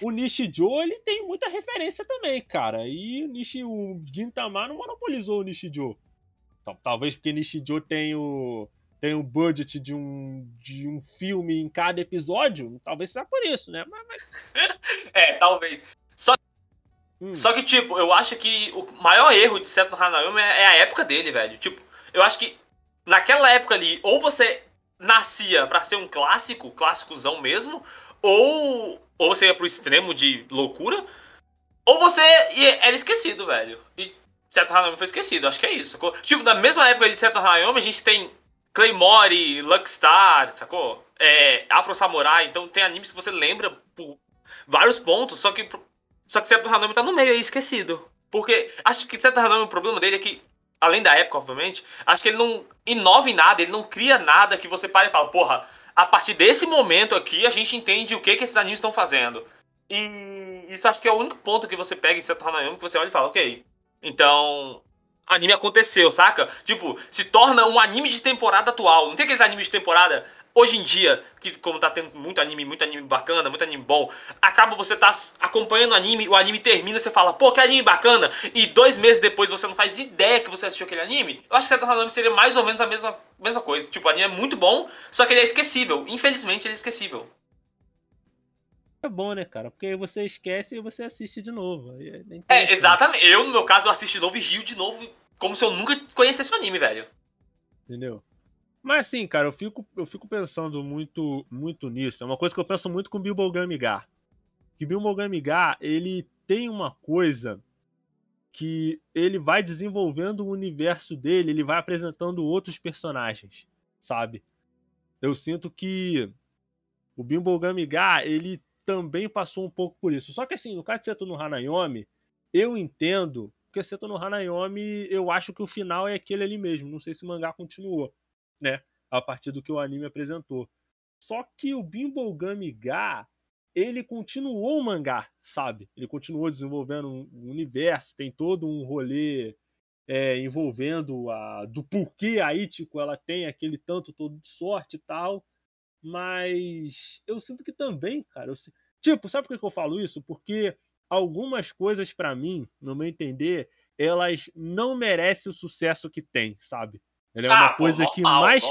[SPEAKER 1] O Nishijo, ele tem muita referência também, cara. E o, Nishi, o Gintama não monopolizou o Nishijo. Então, talvez porque Nishijo tem o, tem o budget de um, de um filme em cada episódio. Talvez seja por isso, né? Mas,
[SPEAKER 3] mas... [laughs] é, talvez. Só Hum. Só que, tipo, eu acho que o maior erro de Seto Hanayomi é, é a época dele, velho. Tipo, eu acho que naquela época ali, ou você nascia para ser um clássico, clássicozão mesmo, ou, ou você ia pro extremo de loucura, ou você era esquecido, velho. E Seto Hanayomi foi esquecido, acho que é isso, sacou? Tipo, na mesma época de Seto Hanayomi, a gente tem Claymore, Luckstar, sacou? É, Afro Samurai, então tem animes que você lembra por vários pontos, só que só que Seto Hanami tá no meio aí, esquecido. Porque acho que Seto Hanami, o problema dele é que, além da época, obviamente, acho que ele não inova em nada, ele não cria nada que você pare e fala, porra, a partir desse momento aqui a gente entende o que, que esses animes estão fazendo. E isso acho que é o único ponto que você pega em Seto Hanami que você olha e fala, ok. Então, anime aconteceu, saca? Tipo, se torna um anime de temporada atual. Não tem aqueles animes de temporada hoje em dia, que como tá tendo muito anime, muito anime bacana, muito anime bom, acaba você tá acompanhando o anime, o anime termina, você fala, pô, que anime bacana, e dois meses depois você não faz ideia que você assistiu aquele anime, eu acho que Seto seria mais ou menos a mesma, mesma coisa. Tipo, o anime é muito bom, só que ele é esquecível. Infelizmente, ele é esquecível.
[SPEAKER 1] É bom, né, cara? Porque você esquece e você assiste de novo.
[SPEAKER 3] É, é exatamente. Eu, no meu caso, eu assisto de novo e rio de novo, como se eu nunca conhecesse o anime, velho.
[SPEAKER 1] Entendeu? Mas assim, cara, eu fico, eu fico pensando muito, muito nisso. É uma coisa que eu penso muito com Bilbo Gamigar. Que Bilbo Gamigar, ele tem uma coisa que ele vai desenvolvendo o universo dele, ele vai apresentando outros personagens, sabe? Eu sinto que o Bimbo Gamigar, ele também passou um pouco por isso. Só que assim, no caso de Seto no Hanayomi, eu entendo, porque Seto no Hanayomi, eu acho que o final é aquele ali mesmo. Não sei se o mangá continuou né? A partir do que o anime apresentou. Só que o Bimbo Gami Ga, ele continuou o mangá, sabe? Ele continuou desenvolvendo um universo, tem todo um rolê é, envolvendo a do porquê a Ichigo ela tem aquele tanto todo de sorte e tal. Mas eu sinto que também, cara, eu, tipo, sabe por que eu falo isso? Porque algumas coisas para mim, no meu entender, elas não merecem o sucesso que tem, sabe? Ele é ah, uma coisa que mais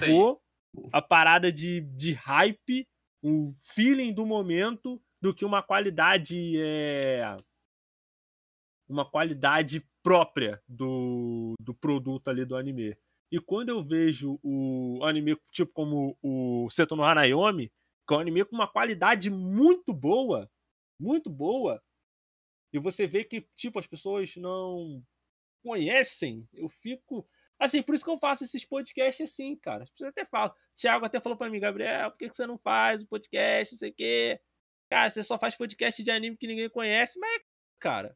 [SPEAKER 1] pegou a parada de, de hype, o feeling do momento, do que uma qualidade é, uma qualidade própria do, do produto ali do anime. E quando eu vejo o anime tipo como o Seto no Hanayomi, que é um anime com uma qualidade muito boa, muito boa, e você vê que tipo as pessoas não conhecem, eu fico Assim, por isso que eu faço esses podcasts assim, cara. As pessoas até falam. Thiago até falou pra mim, Gabriel, por que você não faz o podcast, não sei o quê? Cara, você só faz podcast de anime que ninguém conhece, mas, cara,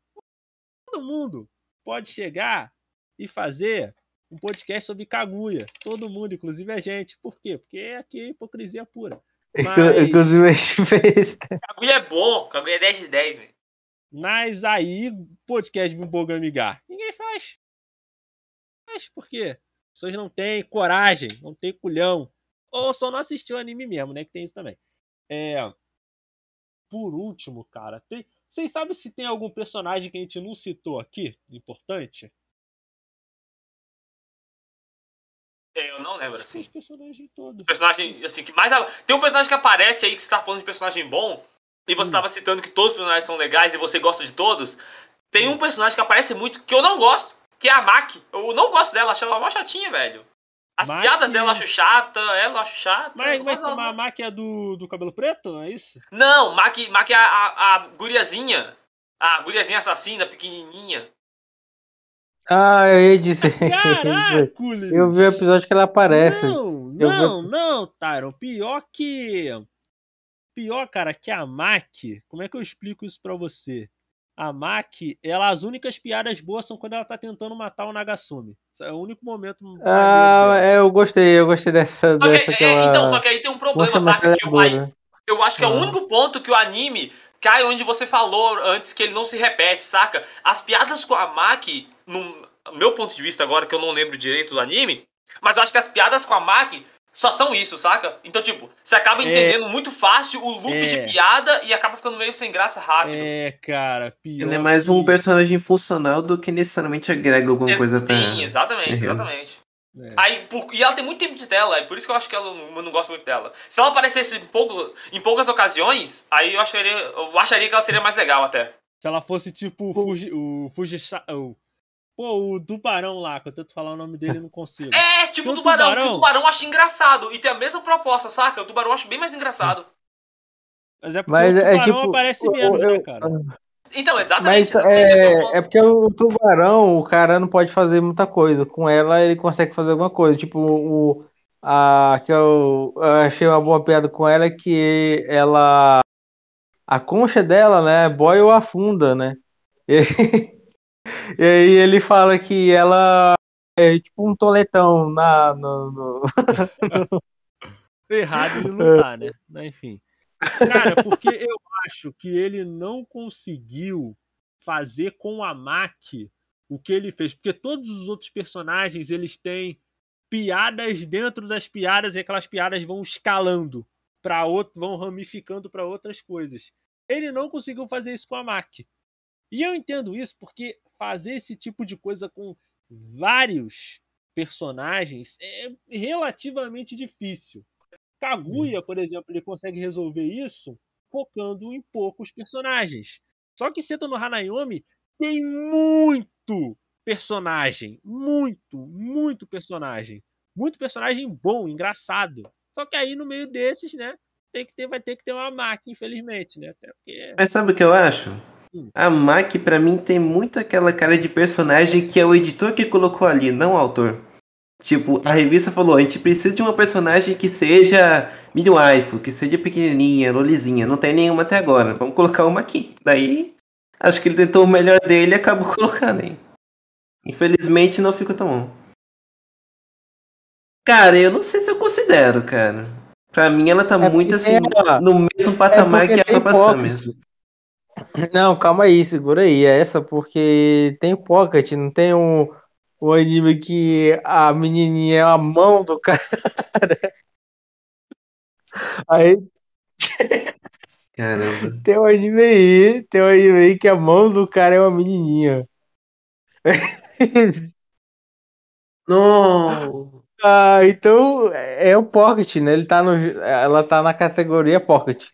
[SPEAKER 1] todo mundo pode chegar e fazer um podcast sobre Kaguya. Todo mundo, inclusive a gente. Por quê? Porque aqui é hipocrisia pura.
[SPEAKER 2] Mas... Inclusive a gente fez.
[SPEAKER 3] Kaguya é bom, Kaguya é 10 de 10, velho.
[SPEAKER 1] Mas aí, podcast de Bogamigar, ninguém faz. Mas por quê? As pessoas não têm coragem, não têm culhão. Ou só não assistiu anime mesmo, né? Que tem isso também. É... Por último, cara, tem... vocês sabem se tem algum personagem que a gente não citou aqui, importante?
[SPEAKER 3] É, eu não lembro, assim. Os
[SPEAKER 1] personagens todos.
[SPEAKER 3] Personagem, assim, que mais. Tem um personagem que aparece aí que você tá falando de personagem bom, e você hum. tava citando que todos os personagens são legais e você gosta de todos. Tem hum. um personagem que aparece muito que eu não gosto, que é a Mac. Eu não gosto dela, acho ela mó chatinha, velho. As Mac... piadas dela eu acho chata, ela eu acho chata.
[SPEAKER 1] Mas, mas a Mac é do, do cabelo preto, é isso?
[SPEAKER 3] Não, Mac, Mac é a, a, a guriazinha. A guriazinha assassina, pequenininha.
[SPEAKER 2] Ah, eu ia dizer. [laughs] Caraca, eu vi o episódio que ela aparece.
[SPEAKER 1] Não, não, vi... não, Tyron. Pior que. Pior, cara, que a Mac. Como é que eu explico isso pra você? A Maki, ela as únicas piadas boas são quando ela tá tentando matar o Nagasumi. É o único momento.
[SPEAKER 2] Ah, é, eu gostei, eu gostei dessa. Só dessa
[SPEAKER 3] que, é, ela... Então, só que aí tem um problema, sabe? Que o, aí, eu acho que é o único ponto que o anime cai onde você falou antes que ele não se repete, saca? As piadas com a Maki, no meu ponto de vista agora, que eu não lembro direito do anime, mas eu acho que as piadas com a Maki só são isso, saca? Então, tipo, você acaba é. entendendo é, muito fácil o loop é, de piada e acaba ficando meio sem graça rápido.
[SPEAKER 1] É, cara, pior.
[SPEAKER 4] Ele é mais um personagem funcional do que necessariamente agrega alguma Ex coisa
[SPEAKER 3] pra Sim, exatamente, exatamente. É. Aí, por, e ela tem muito tempo de tela, é por isso que eu acho que ela, eu não gosto muito dela. Se ela aparecesse em, pouco, em poucas ocasiões, aí eu acharia, eu acharia que ela seria mais legal até.
[SPEAKER 1] Se ela fosse tipo o Fuji, o Fuji, o Pô, o Tubarão lá, que eu tento falar o nome dele e não consigo.
[SPEAKER 3] É, tipo o Tubarão, tubarão... que o Tubarão eu acho engraçado. E tem a mesma proposta, saca? O Tubarão acho bem mais engraçado.
[SPEAKER 1] Mas é porque Mas o é Tubarão é, tipo, aparece menos, eu, né, cara?
[SPEAKER 3] Então, exatamente.
[SPEAKER 2] Mas é, é porque o Tubarão, o cara não pode fazer muita coisa. Com ela, ele consegue fazer alguma coisa. Tipo, o... A, que eu, eu achei uma boa piada com ela é que ela... A concha dela, né, boia ou afunda, né? E... E aí ele fala que ela é tipo um toletão na. No, no... [laughs]
[SPEAKER 1] Errado ele não tá, né? Enfim. Cara, porque eu acho que ele não conseguiu fazer com a Mac o que ele fez. Porque todos os outros personagens, eles têm piadas dentro das piadas e aquelas piadas vão escalando para outro, vão ramificando para outras coisas. Ele não conseguiu fazer isso com a Mac. E eu entendo isso porque fazer esse tipo de coisa com vários personagens é relativamente difícil. Kaguya, por exemplo, ele consegue resolver isso focando em poucos personagens. Só que Seto no Hanayomi tem muito personagem, muito, muito personagem, muito personagem bom, engraçado. Só que aí no meio desses, né, tem que ter, vai ter que ter uma máquina, infelizmente, né? Porque...
[SPEAKER 4] Mas sabe o que eu acho? Hum. A Mac, para mim, tem muito aquela cara de personagem que é o editor que colocou ali, não o autor. Tipo, a revista falou, a gente precisa de uma personagem que seja midwife, que seja pequenininha, lolizinha. Não tem nenhuma até agora. Vamos colocar uma aqui. Daí, acho que ele tentou o melhor dele e acabou [laughs] colocando aí. Infelizmente, não ficou tão bom. Cara, eu não sei se eu considero, cara. Pra mim, ela tá é muito assim, no mesmo patamar é que a Papa mesmo.
[SPEAKER 2] Não, calma aí, segura aí. É essa porque tem Pocket, não tem um o anime que a menininha é a mão do [laughs] cara. Aí.
[SPEAKER 4] Caramba.
[SPEAKER 2] Tem um anime aí, tem um anime aí que a mão do cara é uma menininha.
[SPEAKER 4] Não. [laughs]
[SPEAKER 2] Ah, então é o Pocket, né? Ele tá no, ela tá na categoria Pocket.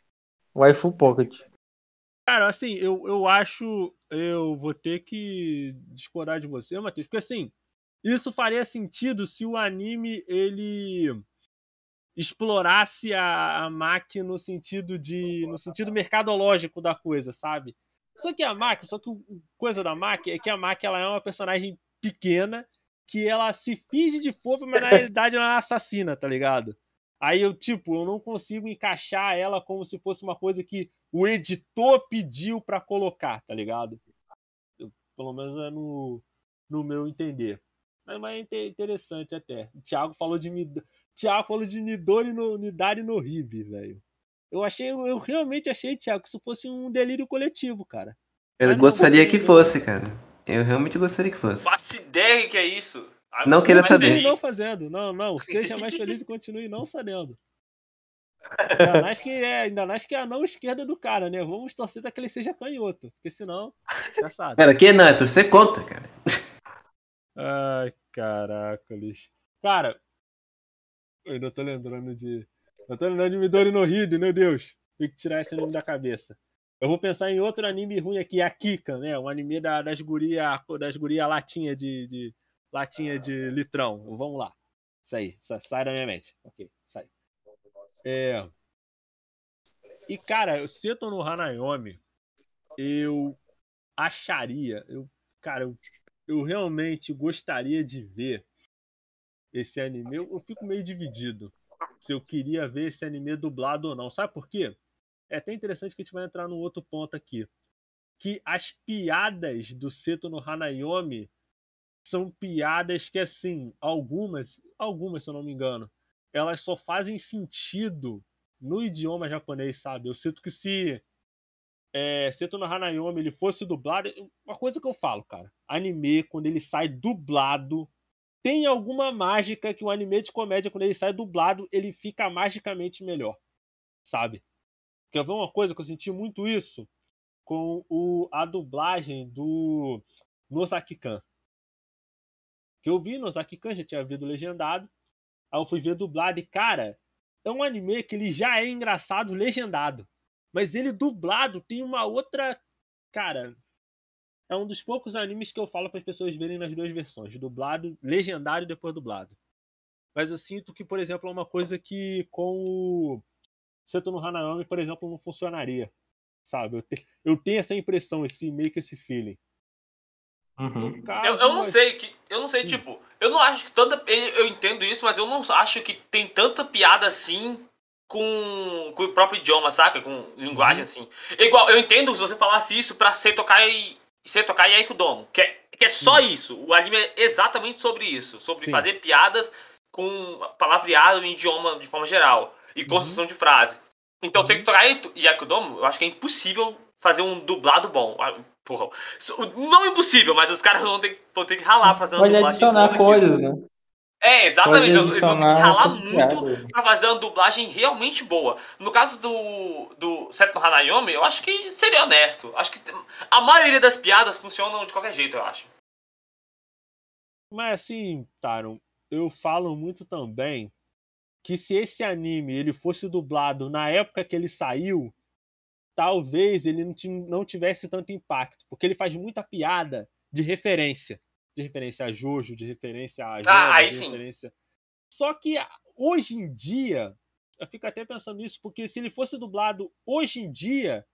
[SPEAKER 2] Waifu Pocket.
[SPEAKER 1] Cara, assim, eu, eu acho. Eu vou ter que discordar de você, Matheus, porque assim, isso faria sentido se o anime ele explorasse a, a Mac no sentido de. no sentido mercadológico da coisa, sabe? Só que a Mac, só que o coisa da Mac é que a Mac ela é uma personagem pequena que ela se finge de fofa, mas na [laughs] realidade ela é assassina, tá ligado? Aí eu, tipo, eu não consigo encaixar ela como se fosse uma coisa que o editor pediu para colocar, tá ligado? Eu, pelo menos é no, no meu entender. Mas, mas é interessante até. O Thiago falou de Thiago falou de Nidori no Nidari no Ribe, velho. Eu achei, eu realmente achei, Thiago, que isso fosse um delírio coletivo, cara.
[SPEAKER 4] Eu gostaria que fosse, cara. Eu realmente gostaria que fosse.
[SPEAKER 3] Faça ideia que é isso.
[SPEAKER 4] Não queira saber.
[SPEAKER 1] Não fazendo, não, não. Seja mais feliz e continue não sabendo. Ainda mais que é, ainda mais que é a não esquerda do cara, né? Vamos torcer para que ele seja canhoto, porque senão, já sabe.
[SPEAKER 4] Cara, que não, é torcer contra, cara.
[SPEAKER 1] Ai, caraca, lixo. Cara, eu ainda tô lembrando de. Eu tô lembrando de Midori no Rio, meu Deus. Tem que tirar esse nome da cabeça. Eu vou pensar em outro anime ruim aqui, a Kika, né? Um anime da, das guria, das guria latinha de, de latinha de litrão. Vamos lá. Isso aí, sai da minha mente. Ok, sai. É. E, cara, eu Seto no Hanayomi, eu acharia, eu, cara, eu, eu realmente gostaria de ver esse anime. Eu, eu fico meio dividido se eu queria ver esse anime dublado ou não. Sabe por quê? É até interessante que a gente vai entrar num outro ponto aqui. Que as piadas do Seto no Hanayomi são piadas que, assim, algumas, algumas, se eu não me engano, elas só fazem sentido no idioma japonês, sabe? Eu sinto que se é, Seto no Hanayomi ele fosse dublado, uma coisa que eu falo, cara, anime quando ele sai dublado, tem alguma mágica que o anime de comédia quando ele sai dublado, ele fica magicamente melhor, sabe? Quer ver uma coisa que eu senti muito isso com o, a dublagem do Nozaki-kan. Que eu vi Nozaki-kan, já tinha visto legendado, Aí eu fui ver dublado e, cara, é um anime que ele já é engraçado legendado. Mas ele dublado tem uma outra. Cara, é um dos poucos animes que eu falo para as pessoas verem nas duas versões, dublado, legendado e depois dublado. Mas eu sinto que, por exemplo, é uma coisa que com o Seto no Hanayomi, por exemplo, não funcionaria. Sabe? Eu, te, eu tenho essa impressão, esse meio que esse feeling.
[SPEAKER 3] Uhum. Eu, eu não sei que. Eu não sei, Sim. tipo, eu não acho que tanta. Eu entendo isso, mas eu não acho que tem tanta piada assim com, com o próprio idioma, saca? Com linguagem uhum. assim. Igual, eu entendo se você falasse isso pra ser tocar e. Ser tocar e Aikudomo. Que é, que é só uhum. isso. O anime é exatamente sobre isso. Sobre Sim. fazer piadas com palavreado em idioma de forma geral. E uhum. construção de frase. Então, uhum. tocar e Aikudomo, eu acho que é impossível fazer um dublado bom. Porra, não é impossível, mas os caras vão ter, vão ter que ralar fazendo
[SPEAKER 2] Pode adicionar coisas, né?
[SPEAKER 3] É, exatamente. Eles vão ter que ralar muito pra fazer uma dublagem realmente boa. No caso do, do Seto Hanayomi, eu acho que seria honesto. Acho que a maioria das piadas funcionam de qualquer jeito, eu acho.
[SPEAKER 1] Mas assim, Taron, eu falo muito também que se esse anime ele fosse dublado na época que ele saiu, talvez ele não tivesse tanto impacto, porque ele faz muita piada de referência, de referência a Jojo, de referência a Jojo,
[SPEAKER 3] ah, aí
[SPEAKER 1] de
[SPEAKER 3] sim.
[SPEAKER 1] referência. Só que hoje em dia, eu fico até pensando nisso, porque se ele fosse dublado hoje em dia,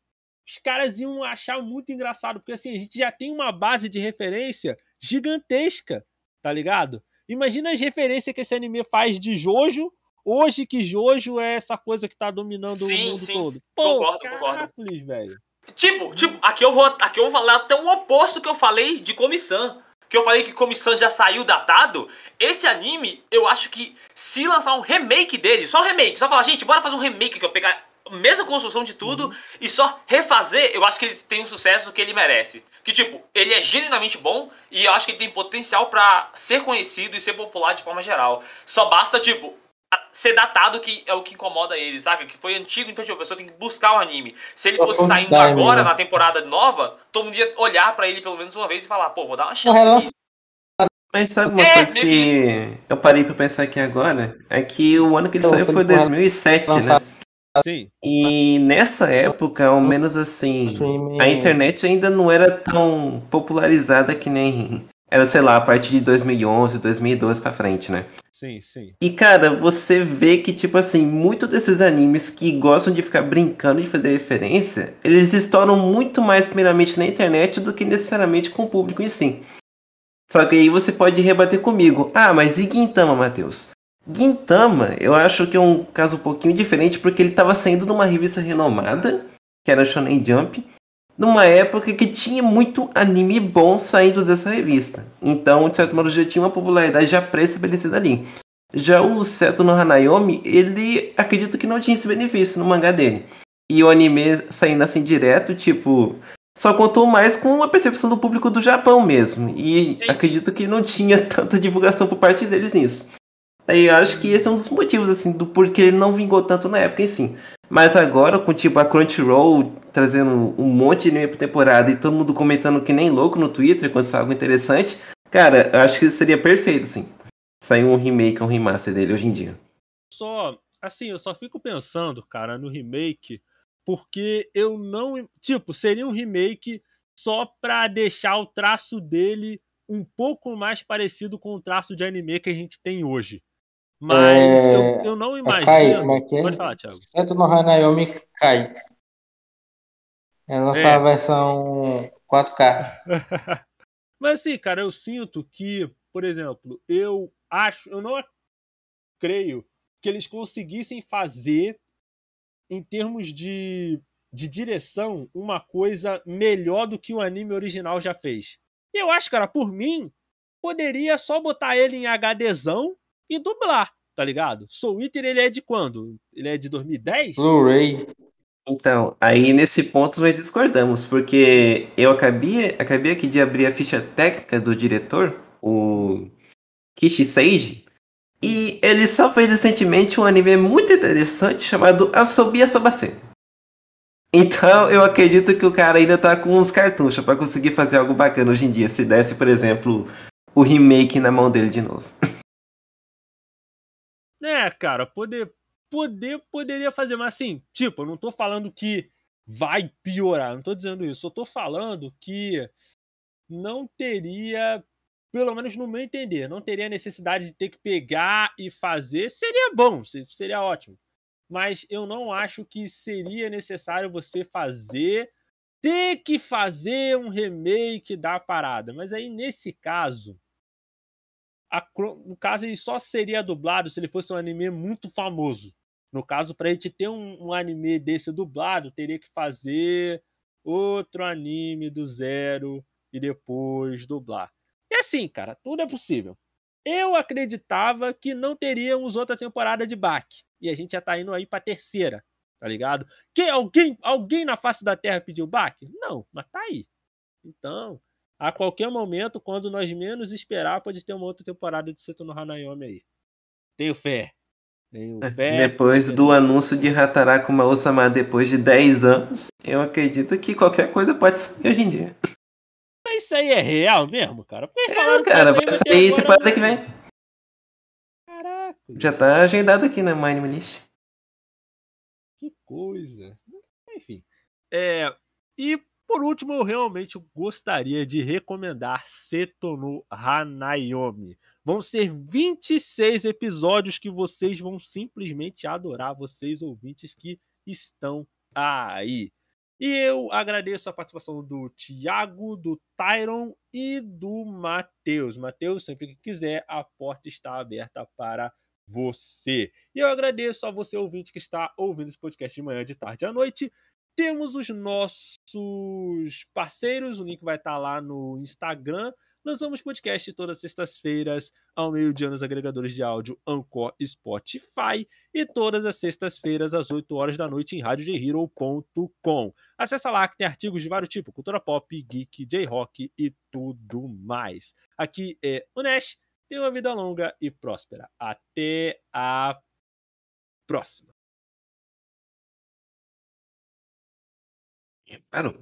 [SPEAKER 1] os caras iam achar muito engraçado, porque assim, a gente já tem uma base de referência gigantesca, tá ligado? Imagina as referências que esse anime faz de Jojo Hoje que Jojo é essa coisa que tá dominando sim, o mundo sim. todo.
[SPEAKER 3] Pô, concordo, concordo.
[SPEAKER 1] velho.
[SPEAKER 3] Tipo, tipo, aqui eu vou, aqui eu vou falar até o oposto que eu falei de Comissão. Que eu falei que Comissão já saiu datado. Esse anime, eu acho que se lançar um remake dele, só um remake, só falar, gente, bora fazer um remake que eu pegar a mesma construção de tudo uhum. e só refazer, eu acho que ele tem o sucesso que ele merece. Que tipo, ele é genuinamente bom e eu acho que ele tem potencial para ser conhecido e ser popular de forma geral. Só basta, tipo, ser datado que é o que incomoda ele, saca? Que foi antigo, então tipo, a pessoa tem que buscar o anime. Se ele fosse saindo agora, né? na temporada nova, todo mundo ia olhar para ele pelo menos uma vez e falar, pô, vou dar uma chance.
[SPEAKER 4] Mas sabe uma é, coisa que isso. eu parei pra pensar aqui agora? É que o ano que ele então, saiu foi 2007, né?
[SPEAKER 1] Sim.
[SPEAKER 4] E nessa época, ao menos assim, a internet ainda não era tão popularizada que nem era, sei lá, a partir de 2011, 2012 pra frente, né?
[SPEAKER 1] Sim, sim.
[SPEAKER 4] E cara, você vê que, tipo assim, muitos desses animes que gostam de ficar brincando de fazer referência, eles estouram muito mais primeiramente na internet do que necessariamente com o público em si. Só que aí você pode rebater comigo. Ah, mas e Gintama, Matheus? Gintama, eu acho que é um caso um pouquinho diferente porque ele estava saindo numa revista renomada, que era Shonen Jump, numa época que tinha muito anime bom saindo dessa revista. Então, de certo modo, já tinha uma popularidade já pré-estabelecida ali. Já o Seto no Hanayomi, ele acredito que não tinha esse benefício no mangá dele. E o anime saindo assim direto, tipo, só contou mais com a percepção do público do Japão mesmo. E Sim. acredito que não tinha [laughs] tanta divulgação por parte deles nisso. Aí eu acho que esse é um dos motivos, assim, do porquê ele não vingou tanto na época si. Mas agora, com tipo a Crunchyroll trazendo um monte de anime por temporada e todo mundo comentando que nem louco no Twitter quando sai algo interessante, cara, eu acho que seria perfeito, assim. Sair um remake, um remaster dele hoje em dia.
[SPEAKER 1] Só, assim, eu só fico pensando, cara, no remake, porque eu não. Tipo, seria um remake só pra deixar o traço dele um pouco mais parecido com o traço de anime que a gente tem hoje. Mas é... eu, eu, não imagino. Kai, é Pode falar, Thiago.
[SPEAKER 2] Seto no Hanayomi Kai. É a nossa é. versão 4K. [laughs]
[SPEAKER 1] Mas assim, cara, eu sinto que, por exemplo, eu acho, eu não creio que eles conseguissem fazer, em termos de, de direção, uma coisa melhor do que o anime original já fez. Eu acho, cara, por mim, poderia só botar ele em HDzão e dublar, tá ligado? Soul Eater, ele é de quando? Ele é de 2010?
[SPEAKER 2] Blu-ray.
[SPEAKER 4] Então, aí nesse ponto nós discordamos, porque eu acabei, acabei aqui de abrir a ficha técnica do diretor, o Kishi Seiji, e ele só fez recentemente um anime muito interessante chamado Asobi Asobase. Então eu acredito que o cara ainda tá com uns cartuchos para conseguir fazer algo bacana hoje em dia, se desse, por exemplo, o remake na mão dele de novo. [laughs]
[SPEAKER 1] É, cara, poder, poder, poderia fazer, mas assim, tipo, eu não tô falando que vai piorar, não tô dizendo isso, eu tô falando que não teria, pelo menos no meu entender, não teria necessidade de ter que pegar e fazer, seria bom, seria ótimo. Mas eu não acho que seria necessário você fazer, ter que fazer um remake da parada. Mas aí, nesse caso, a, no caso, ele só seria dublado se ele fosse um anime muito famoso. No caso, para a gente ter um, um, anime desse dublado, teria que fazer outro anime do zero e depois dublar. E assim, cara, tudo é possível. Eu acreditava que não teríamos outra temporada de Bach. E a gente já tá indo aí pra terceira, tá ligado? Que alguém, alguém na face da Terra pediu Bach? Não, mas tá aí. Então, A qualquer momento, quando nós menos esperar, pode ter uma outra temporada de Seto no Hanayomi aí. Tenho fé. Tenho
[SPEAKER 4] É,
[SPEAKER 1] fé.
[SPEAKER 4] Depois do anúncio de Hataraku Maosama depois de 10 anos, eu acredito que qualquer coisa pode sair hoje em dia.
[SPEAKER 1] Mas isso aí é real mesmo, cara? Que
[SPEAKER 4] Cara,
[SPEAKER 1] vai sair
[SPEAKER 4] sair
[SPEAKER 1] agora,
[SPEAKER 4] temporada que vem.
[SPEAKER 1] Caraca.
[SPEAKER 4] Já tá agendado aqui na Mine List.
[SPEAKER 1] Que coisa. Enfim. É, e por último, eu realmente gostaria de recomendar Seto no Hanayomi. Vão ser 26 episódios que vocês vão simplesmente adorar, vocês ouvintes que estão aí. E eu agradeço a participação do Thiago, do Tyron e do Matheus. Matheus, sempre que quiser, a porta está aberta para você. E eu agradeço a você, ouvinte, que está ouvindo esse podcast de manhã, de tarde à noite. Temos os nossos parceiros, o link vai estar lá no Instagram. Lançamos podcast todas as sextas-feiras, ao meio-dia, nos agregadores de áudio Anchor Spotify. E todas as sextas-feiras, às 8 horas da noite, em radiojhero.com. Acesse lá que tem artigos de vários tipos: cultura pop, geek, J-rock e tudo mais. Aqui é o Nash. Tenha uma vida longa e próspera. Até a próxima.
[SPEAKER 4] claro,